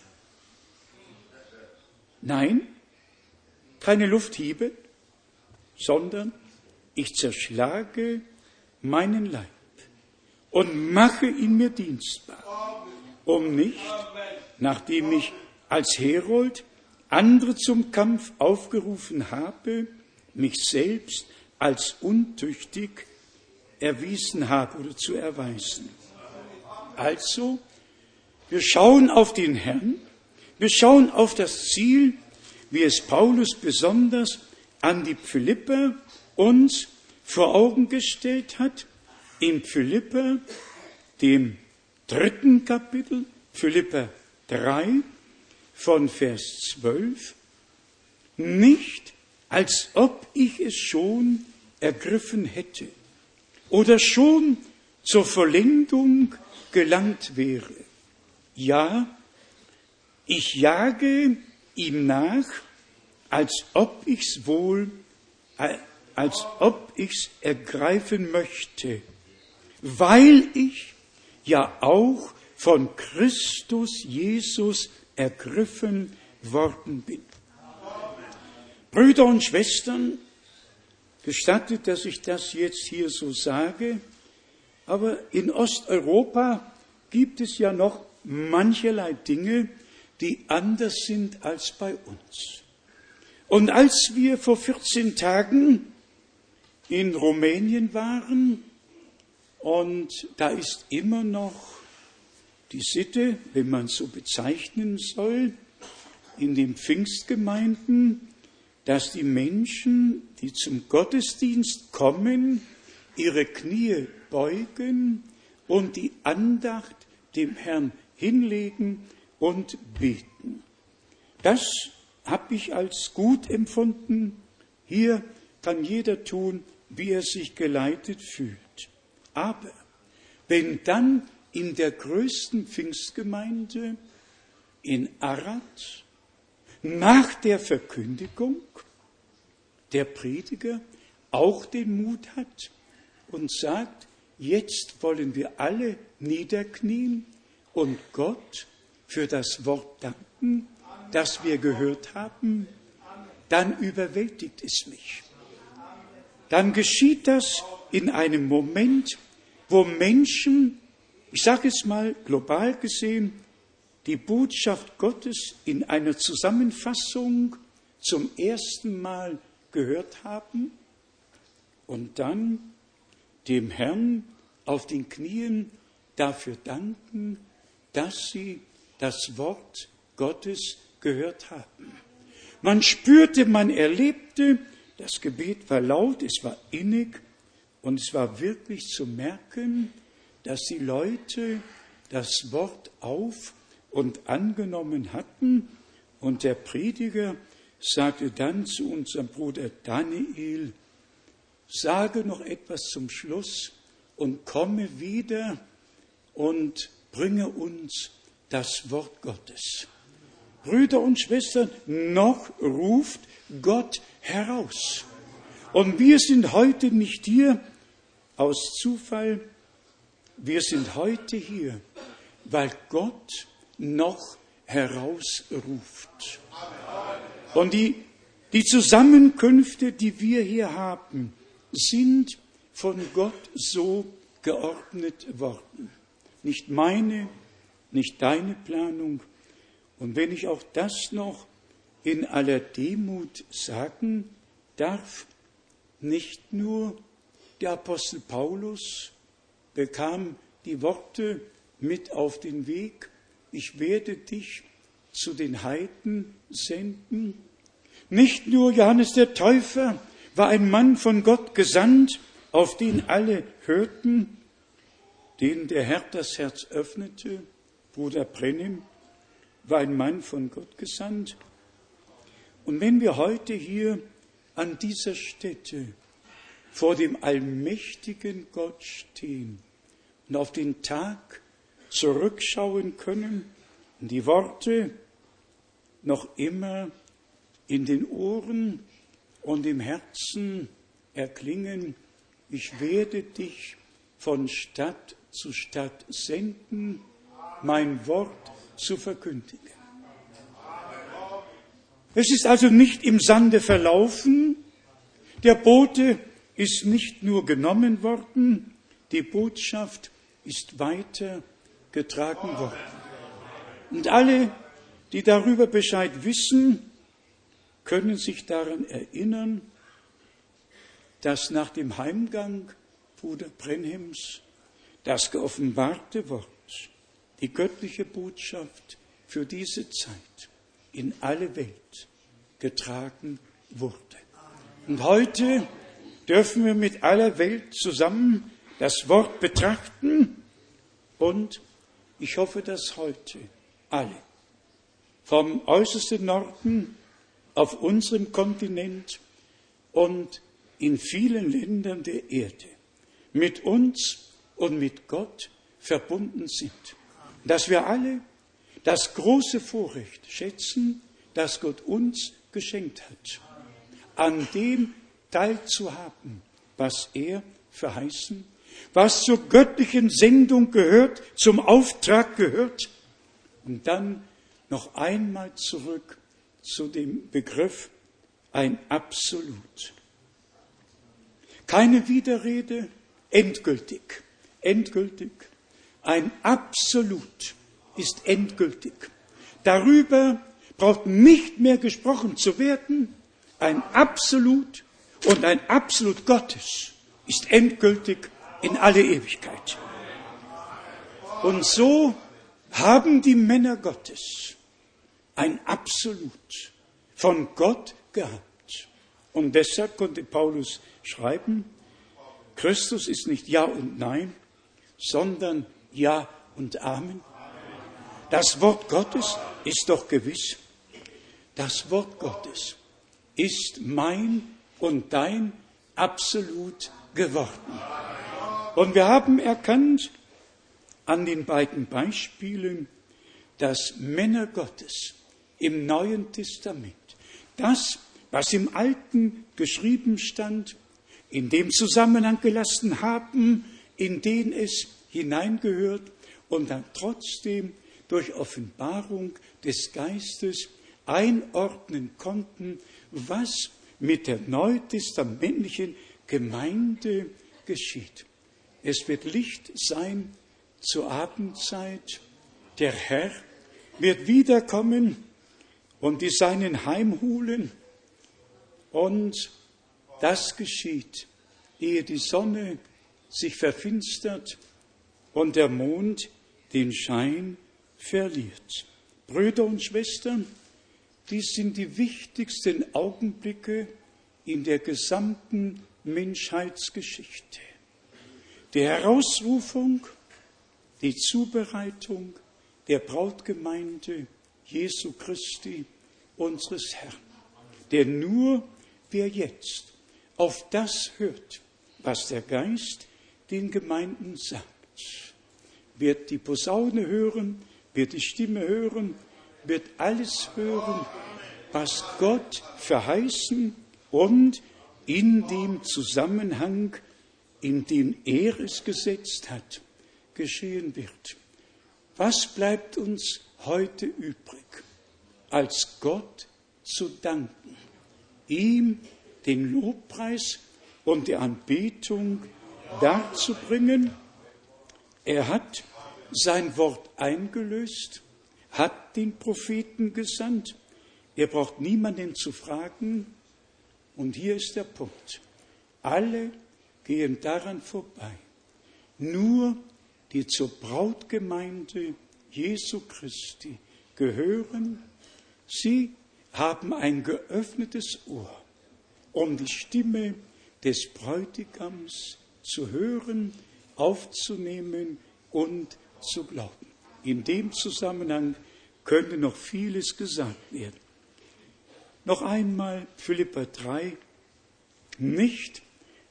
Nein, keine Lufthiebe, sondern ich zerschlage meinen Leib und mache ihn mir dienstbar, um nicht, nachdem ich als Herold andere zum Kampf aufgerufen habe, mich selbst als untüchtig erwiesen habe oder zu erweisen. Also, wir schauen auf den Herrn, wir schauen auf das Ziel, wie es Paulus besonders an die Philipper uns vor Augen gestellt hat, in Philipper, dem dritten Kapitel, Philipper 3, von Vers 12, nicht als ob ich es schon ergriffen hätte oder schon zur Vollendung gelangt wäre. Ja, ich jage ihm nach, als ob ich's wohl, als ob ich's ergreifen möchte, weil ich ja auch von Christus Jesus ergriffen worden bin. Brüder und Schwestern, Gestattet, dass ich das jetzt hier so sage, aber in Osteuropa gibt es ja noch mancherlei Dinge, die anders sind als bei uns. Und als wir vor 14 Tagen in Rumänien waren und da ist immer noch die Sitte, wenn man so bezeichnen soll, in den Pfingstgemeinden, dass die Menschen, die zum Gottesdienst kommen, ihre Knie beugen und die Andacht dem Herrn hinlegen und beten. Das habe ich als gut empfunden. Hier kann jeder tun, wie er sich geleitet fühlt. Aber wenn dann in der größten Pfingstgemeinde in Arad nach der Verkündigung der Prediger auch den Mut hat und sagt, jetzt wollen wir alle niederknien und Gott für das Wort danken, das wir gehört haben, dann überwältigt es mich. Dann geschieht das in einem Moment, wo Menschen, ich sage es mal global gesehen, die Botschaft Gottes in einer Zusammenfassung zum ersten Mal gehört haben und dann dem Herrn auf den Knien dafür danken, dass sie das Wort Gottes gehört haben. Man spürte, man erlebte, das Gebet war laut, es war innig und es war wirklich zu merken, dass die Leute das Wort auf und angenommen hatten. Und der Prediger sagte dann zu unserem Bruder Daniel, sage noch etwas zum Schluss und komme wieder und bringe uns das Wort Gottes. Brüder und Schwestern, noch ruft Gott heraus. Und wir sind heute nicht hier aus Zufall, wir sind heute hier, weil Gott noch herausruft. Und die, die Zusammenkünfte, die wir hier haben, sind von Gott so geordnet worden. Nicht meine, nicht deine Planung. Und wenn ich auch das noch in aller Demut sagen darf, nicht nur der Apostel Paulus bekam die Worte mit auf den Weg, ich werde dich zu den Heiden senden. Nicht nur Johannes der Täufer war ein Mann von Gott gesandt, auf den alle hörten, den der Herr das Herz öffnete. Bruder Brennim war ein Mann von Gott gesandt. Und wenn wir heute hier an dieser Stätte vor dem allmächtigen Gott stehen und auf den Tag zurückschauen können und die Worte noch immer in den Ohren und im Herzen erklingen, ich werde dich von Stadt zu Stadt senden, mein Wort zu verkündigen. Es ist also nicht im Sande verlaufen, der Bote ist nicht nur genommen worden, die Botschaft ist weiter getragen worden. Und alle, die darüber Bescheid wissen, können sich daran erinnern, dass nach dem Heimgang Bruder Brenhems das geoffenbarte Wort, die göttliche Botschaft für diese Zeit in alle Welt getragen wurde. Und heute dürfen wir mit aller Welt zusammen das Wort betrachten und ich hoffe, dass heute alle vom äußersten Norden auf unserem Kontinent und in vielen Ländern der Erde mit uns und mit Gott verbunden sind. Dass wir alle das große Vorrecht schätzen, das Gott uns geschenkt hat, an dem teilzuhaben, was er verheißen was zur göttlichen Sendung gehört, zum Auftrag gehört. Und dann noch einmal zurück zu dem Begriff ein Absolut. Keine Widerrede, endgültig, endgültig. Ein Absolut ist endgültig. Darüber braucht nicht mehr gesprochen zu werden. Ein Absolut Und ein absolut Gottes ist endgültig in alle Ewigkeit. Und so haben die Männer Gottes ein Absolut von Gott gehabt. Und deshalb konnte Paulus schreiben, Christus ist nicht Ja und Nein, sondern Ja und Amen. Das Wort Gottes ist doch gewiss. Das Wort Gottes ist mein und dein Absolut geworden. Und wir haben erkannt an den beiden Beispielen, dass Männer Gottes im Neuen Testament das, was im Alten geschrieben stand, in dem Zusammenhang gelassen haben, in den es hineingehört und dann trotzdem durch Offenbarung des Geistes einordnen konnten, was mit der neutestamentlichen Gemeinde geschieht. Es wird Licht sein zur Abendzeit. Der Herr wird wiederkommen und die Seinen heimholen. Und das geschieht, ehe die Sonne sich verfinstert und der Mond den Schein verliert. Brüder und Schwestern, dies sind die wichtigsten Augenblicke in der gesamten Menschheitsgeschichte. Die Herausrufung, die Zubereitung der Brautgemeinde Jesu Christi, unseres Herrn. Denn nur wer jetzt auf das hört, was der Geist den Gemeinden sagt, wird die Posaune hören, wird die Stimme hören, wird alles hören, was Gott verheißen und in dem Zusammenhang, in den er es gesetzt hat, geschehen wird. Was bleibt uns heute übrig, als Gott zu danken, ihm den Lobpreis und die Anbetung darzubringen? Er hat sein Wort eingelöst, hat den Propheten gesandt. Er braucht niemanden zu fragen. Und hier ist der Punkt. Alle gehen daran vorbei. Nur die zur Brautgemeinde Jesu Christi gehören, sie haben ein geöffnetes Ohr, um die Stimme des Bräutigams zu hören, aufzunehmen und zu glauben. In dem Zusammenhang könnte noch vieles gesagt werden. Noch einmal Philippa 3, nicht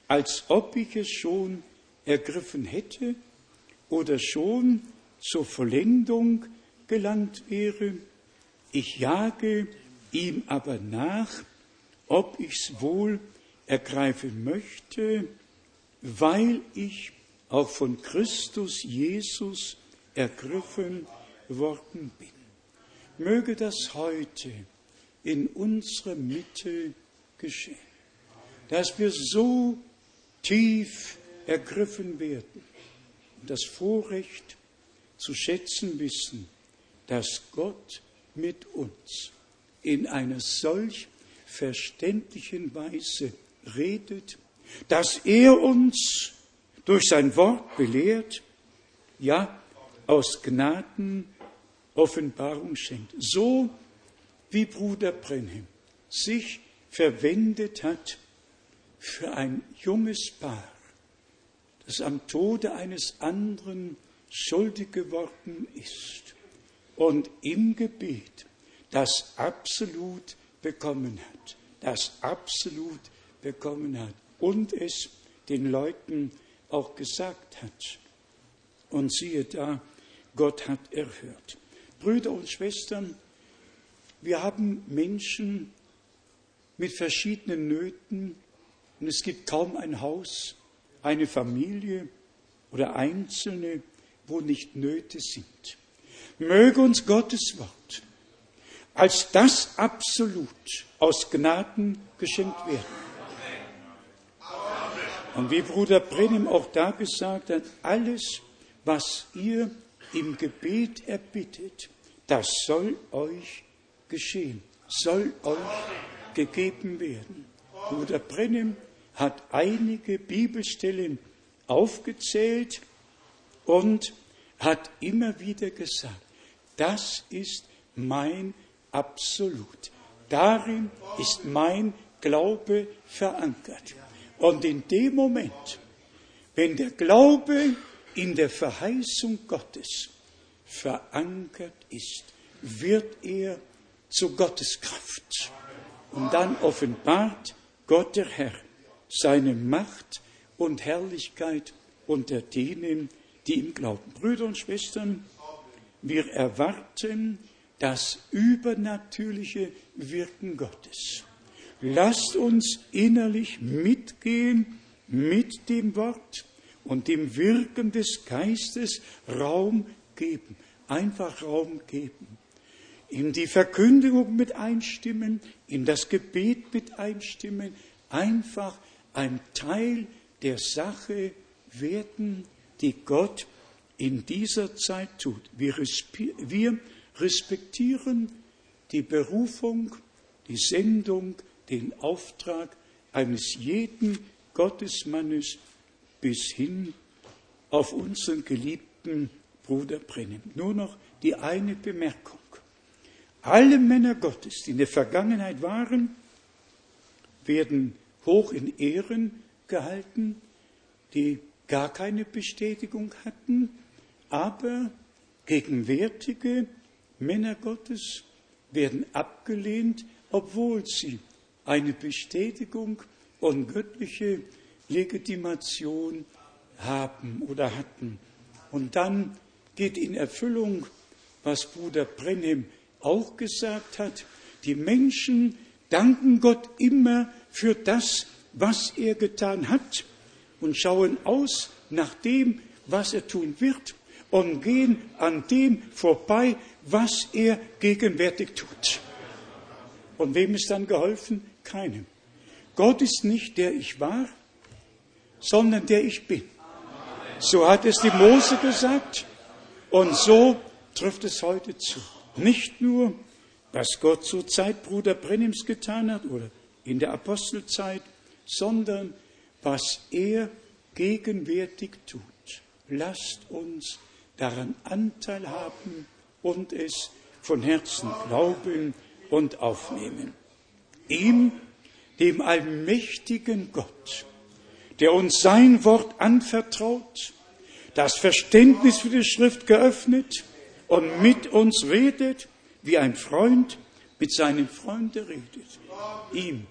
als ob ich es schon ergriffen hätte oder schon zur Vollendung gelangt wäre. Ich jage ihm aber nach, ob ich's wohl ergreifen möchte, weil ich auch von Christus Jesus ergriffen worden bin. Möge das heute in unserer Mitte geschehen, dass wir so tief ergriffen werden und das Vorrecht zu schätzen wissen, dass Gott mit uns in einer solch verständlichen Weise redet, dass er uns durch sein Wort belehrt, ja, aus Gnaden Offenbarung schenkt. So wie Bruder Brenhem sich verwendet hat für ein junges Paar, das am Tode eines anderen schuldig geworden ist und im Gebet das absolut bekommen hat, das absolut bekommen hat und es den Leuten auch gesagt hat. Und siehe da, Gott hat erhört. Brüder und Schwestern, wir haben Menschen mit verschiedenen Nöten und es gibt kaum ein Haus, eine Familie oder Einzelne, wo nicht Nöte sind. Möge uns Gottes Wort als das Absolut aus Gnaden geschenkt werden. Und wie Bruder Brennim auch da gesagt hat, alles, was ihr im Gebet erbittet, das soll euch geschehen, soll euch gegeben werden. Bruder Brennem hat einige Bibelstellen aufgezählt und hat immer wieder gesagt, das ist mein Absolut. Darin ist mein Glaube verankert. Und in dem Moment, wenn der Glaube in der Verheißung Gottes verankert ist, wird er zu Gottes Kraft. Und dann offenbart Gott der Herr seine Macht und Herrlichkeit unter denen, die ihm glauben. Brüder und Schwestern, wir erwarten das übernatürliche Wirken Gottes. Lasst uns innerlich mitgehen mit dem Wort und dem Wirken des Geistes Raum geben, einfach Raum geben. In die Verkündigung mit einstimmen, in das Gebet mit einstimmen, einfach ein Teil der Sache werden, die Gott in dieser Zeit tut. Wir, respektieren die Berufung, die Sendung, den Auftrag eines jeden Gottesmannes bis hin auf unseren geliebten Bruder Brennim. Nur noch die eine Bemerkung. Alle Männer Gottes, die in der Vergangenheit waren, werden hoch in Ehren gehalten, die gar keine Bestätigung hatten, aber gegenwärtige Männer Gottes werden abgelehnt, obwohl sie eine Bestätigung und göttliche Legitimation haben oder hatten. Und dann geht in Erfüllung, was Bruder Brennem auch gesagt hat, die Menschen danken Gott immer für das, was er getan hat und schauen aus nach dem, was er tun wird und gehen an dem vorbei, was er gegenwärtig tut. Und wem ist dann geholfen? Keinem. Gott ist nicht der ich war, sondern der ich bin. So hat es die Mose gesagt und so trifft es heute zu. Nicht nur, was Gott zur Zeit Bruder Brennims getan hat oder in der Apostelzeit, sondern was er gegenwärtig tut. Lasst uns daran Anteil haben und es von Herzen glauben und aufnehmen. Ihm, dem allmächtigen Gott, der uns sein Wort anvertraut, das Verständnis für die Schrift geöffnet und mit uns redet, wie ein Freund mit seinen Freunden redet. Ihm,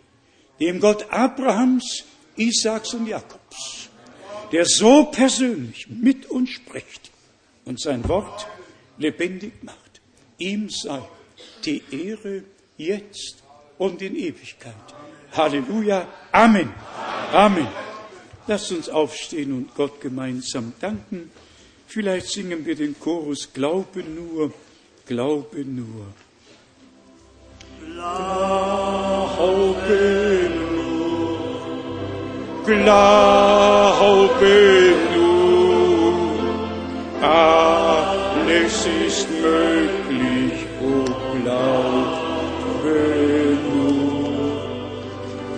dem Gott Abrahams, Isaaks und Jakobs, der so persönlich mit uns spricht und sein Wort lebendig macht. Ihm sei die Ehre jetzt und in Ewigkeit. Halleluja. Amen. Amen. Lasst uns aufstehen und Gott gemeinsam danken. Vielleicht singen wir den Chorus Glaube nur, Glaube nur. Glaube nur, Glaube nur, alles ist möglich,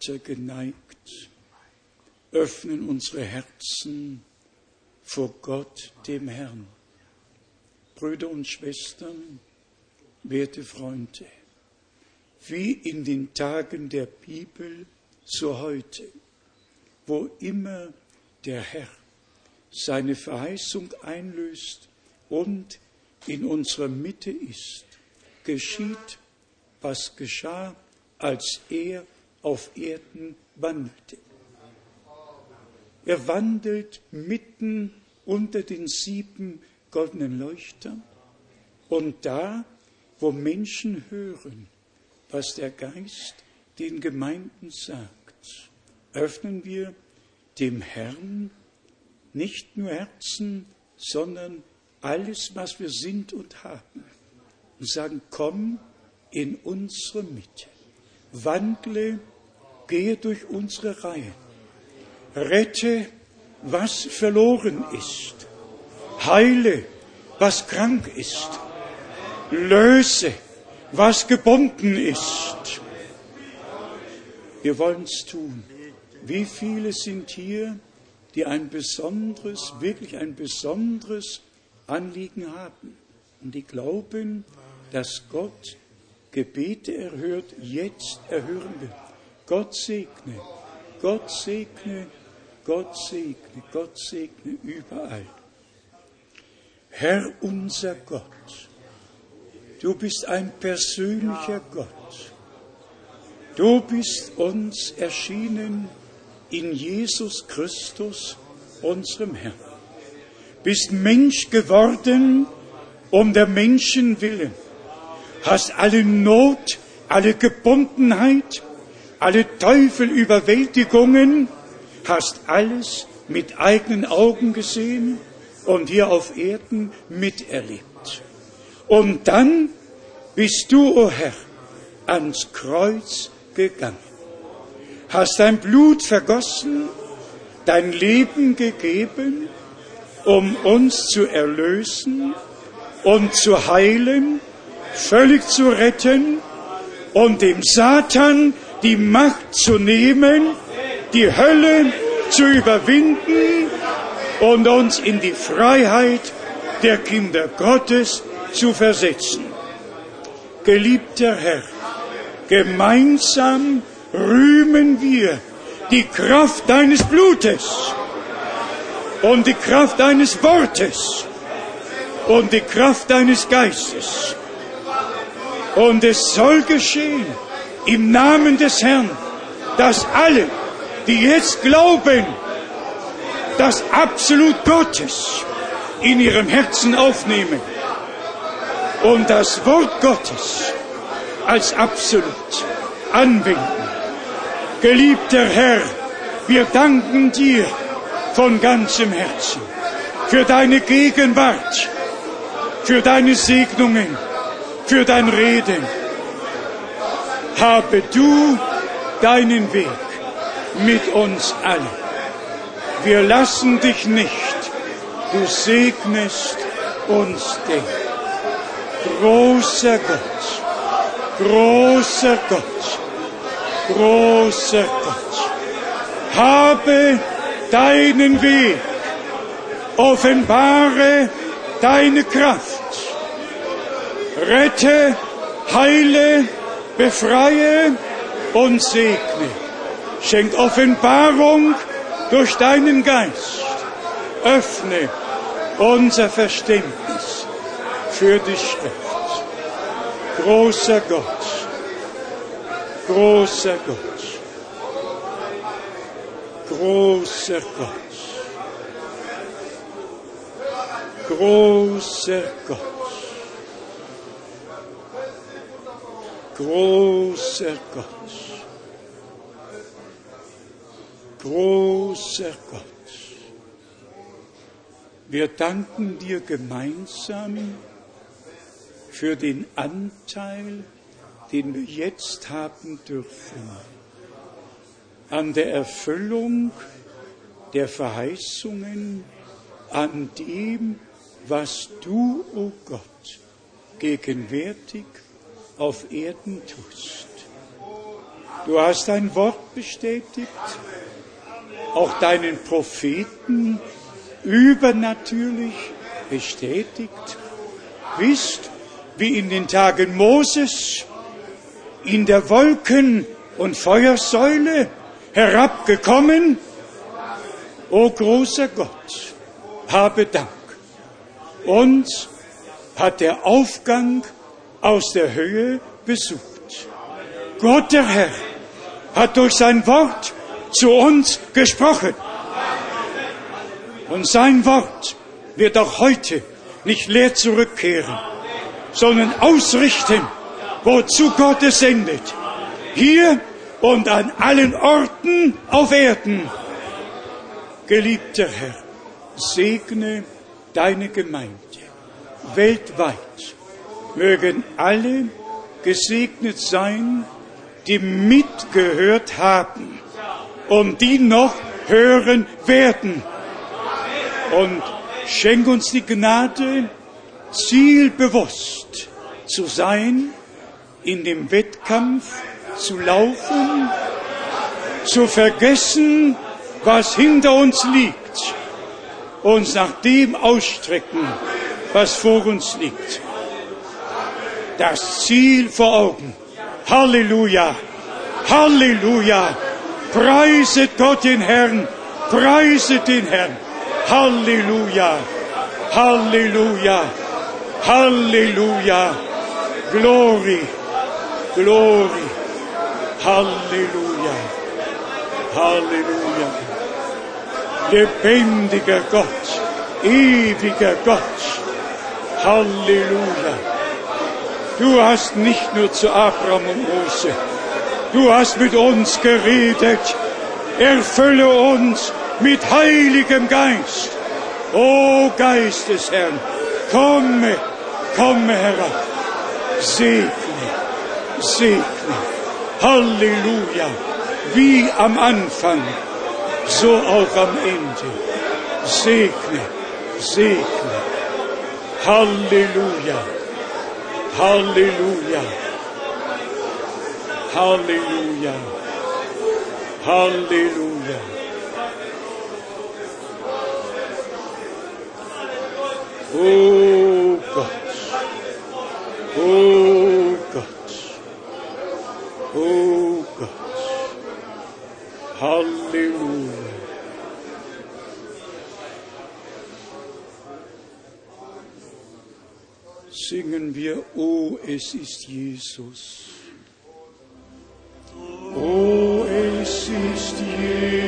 die Häupter geneigt, öffnen unsere Herzen vor Gott, dem Herrn. Brüder und Schwestern, werte Freunde, wie in den Tagen der Bibel so heute, wo immer der Herr seine Verheißung einlöst und in unserer Mitte ist, geschieht, was geschah, als er auf Erden wandelte. Er wandelt mitten unter den sieben goldenen Leuchtern und da, wo Menschen hören, was der Geist den Gemeinden sagt, öffnen wir dem Herrn nicht nur Herzen, sondern alles, was wir sind und haben. Und sagen, komm in unsere Mitte, wandle, gehe durch unsere Reihen, rette, was verloren ist, heile, was krank ist, löse, was gebunden ist. Wir wollen es tun. Wie viele sind hier, die ein besonderes, wirklich ein besonderes Anliegen haben und die glauben, dass Gott Gebete erhört, jetzt erhören wird. Gott segne, Gott segne, Gott segne, Gott segne überall. Herr unser Gott, du bist ein persönlicher Gott. Du bist uns erschienen in Jesus Christus, unserem Herrn. Bist Mensch geworden um der Menschen willen. Hast alle Not, alle Gebundenheit, alle Teufelüberwältigungen, hast alles mit eigenen Augen gesehen und hier auf Erden miterlebt. Und dann bist du, o oh Herr, ans Kreuz gegangen hast dein Blut vergossen, dein Leben gegeben, um uns zu erlösen und zu heilen, völlig zu retten und dem Satan die Macht zu nehmen, die Hölle zu überwinden und uns in die Freiheit der Kinder Gottes zu versetzen. Geliebter Herr, gemeinsam rühmen wir die Kraft deines Blutes und die Kraft deines Wortes und die Kraft deines Geistes. Und es soll geschehen im Namen des Herrn, dass alle, die jetzt glauben, das Absolut Gottes in ihrem Herzen aufnehmen und das Wort Gottes als Absolut anwenden Geliebter Herr, wir danken dir von ganzem Herzen für deine Gegenwart, für deine Segnungen, für dein Reden. Habe du deinen Weg mit uns allen. Wir lassen dich nicht, du segnest uns den. Großer Gott, großer Gott, großer Gott, habe deinen Weg, offenbare deine Kraft, rette, heile, befreie und segne. Schenk Offenbarung durch deinen Geist. Öffne unser Verständnis für die Schrift. Großer Gott, Großer Gott. Großer Gott. Großer Gott. Großer Gott. Großer Gott. Wir danken dir gemeinsam für den Anteil, den wir jetzt haben dürfen, an der Erfüllung der Verheißungen, an dem, was du, o oh Gott, gegenwärtig auf Erden tust. Du hast dein Wort bestätigt, auch deinen Propheten übernatürlich bestätigt, bist wie in den Tagen Moses in der Wolken- und Feuersäule herabgekommen O großer Gott, habe Dank. Uns hat der Aufgang aus der Höhe besucht. Gott der Herr hat durch sein Wort zu uns gesprochen. Und sein Wort wird auch heute nicht leer zurückkehren, sondern ausrichten, wozu Gott es sendet. Hier und an allen Orten auf Erden. Geliebter Herr, segne deine Gemeinde weltweit. Mögen alle gesegnet sein, die mitgehört haben und die noch hören werden. Und schenk uns die Gnade, zielbewusst zu sein, in dem Wettkampf zu laufen, zu vergessen, was hinter uns liegt, uns nach dem ausstrecken, was vor uns liegt. Das Ziel vor Augen. Halleluja! Halleluja! Preiset Gott den Herrn! Preiset den Herrn! Halleluja! Halleluja! Halleluja! Glory! Glory! Halleluja! Halleluja! Lebendiger Gott! Ewiger Gott! Halleluja! Du hast nicht nur zu Abraham und Mose, du hast mit uns geredet. Erfülle uns mit heiligem Geist. O Geist des Herrn, komme, komme herab. Segne, segne. Halleluja. Wie am Anfang, so auch am Ende. Segne, segne. Halleluja. Halleluja. Halleluja. Halleluja. Oh Gott. Oh Gott. Oh Gott. Halleluja. Es ist Jesus. Oh, es ist Jesus.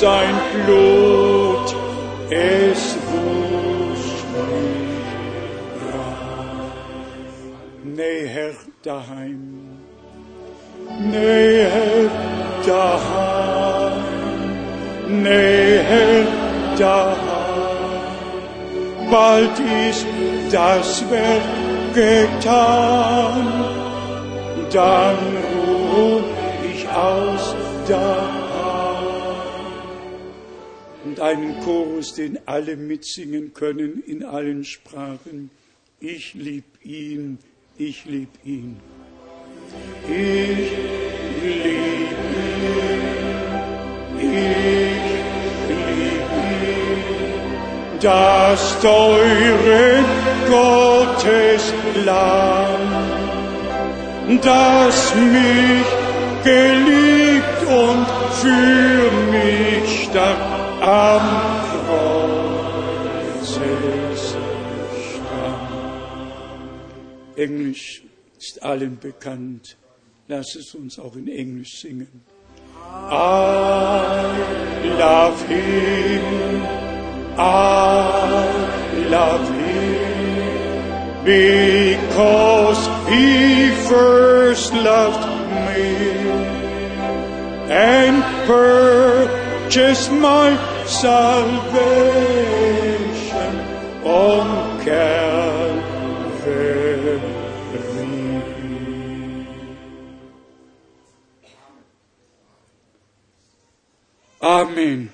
Sein Blut, es wusch mich. Näher daheim, näher daheim, näher daheim. Bald ist das Werk getan, dann ruh ich aus daheim. Einen Chorus, den alle mitsingen können in allen Sprachen. Ich lieb ihn, ich lieb ihn. Ich lieb ihn, ich lieb ihn. Das teure Gottes Lamm, das mich geliebt und für mich starb am Kreuz starb. Englisch ist allen bekannt. Lass es uns auch in Englisch singen. I love him. I love him because he first loved me and purchased my salvation on Calvary. Amen.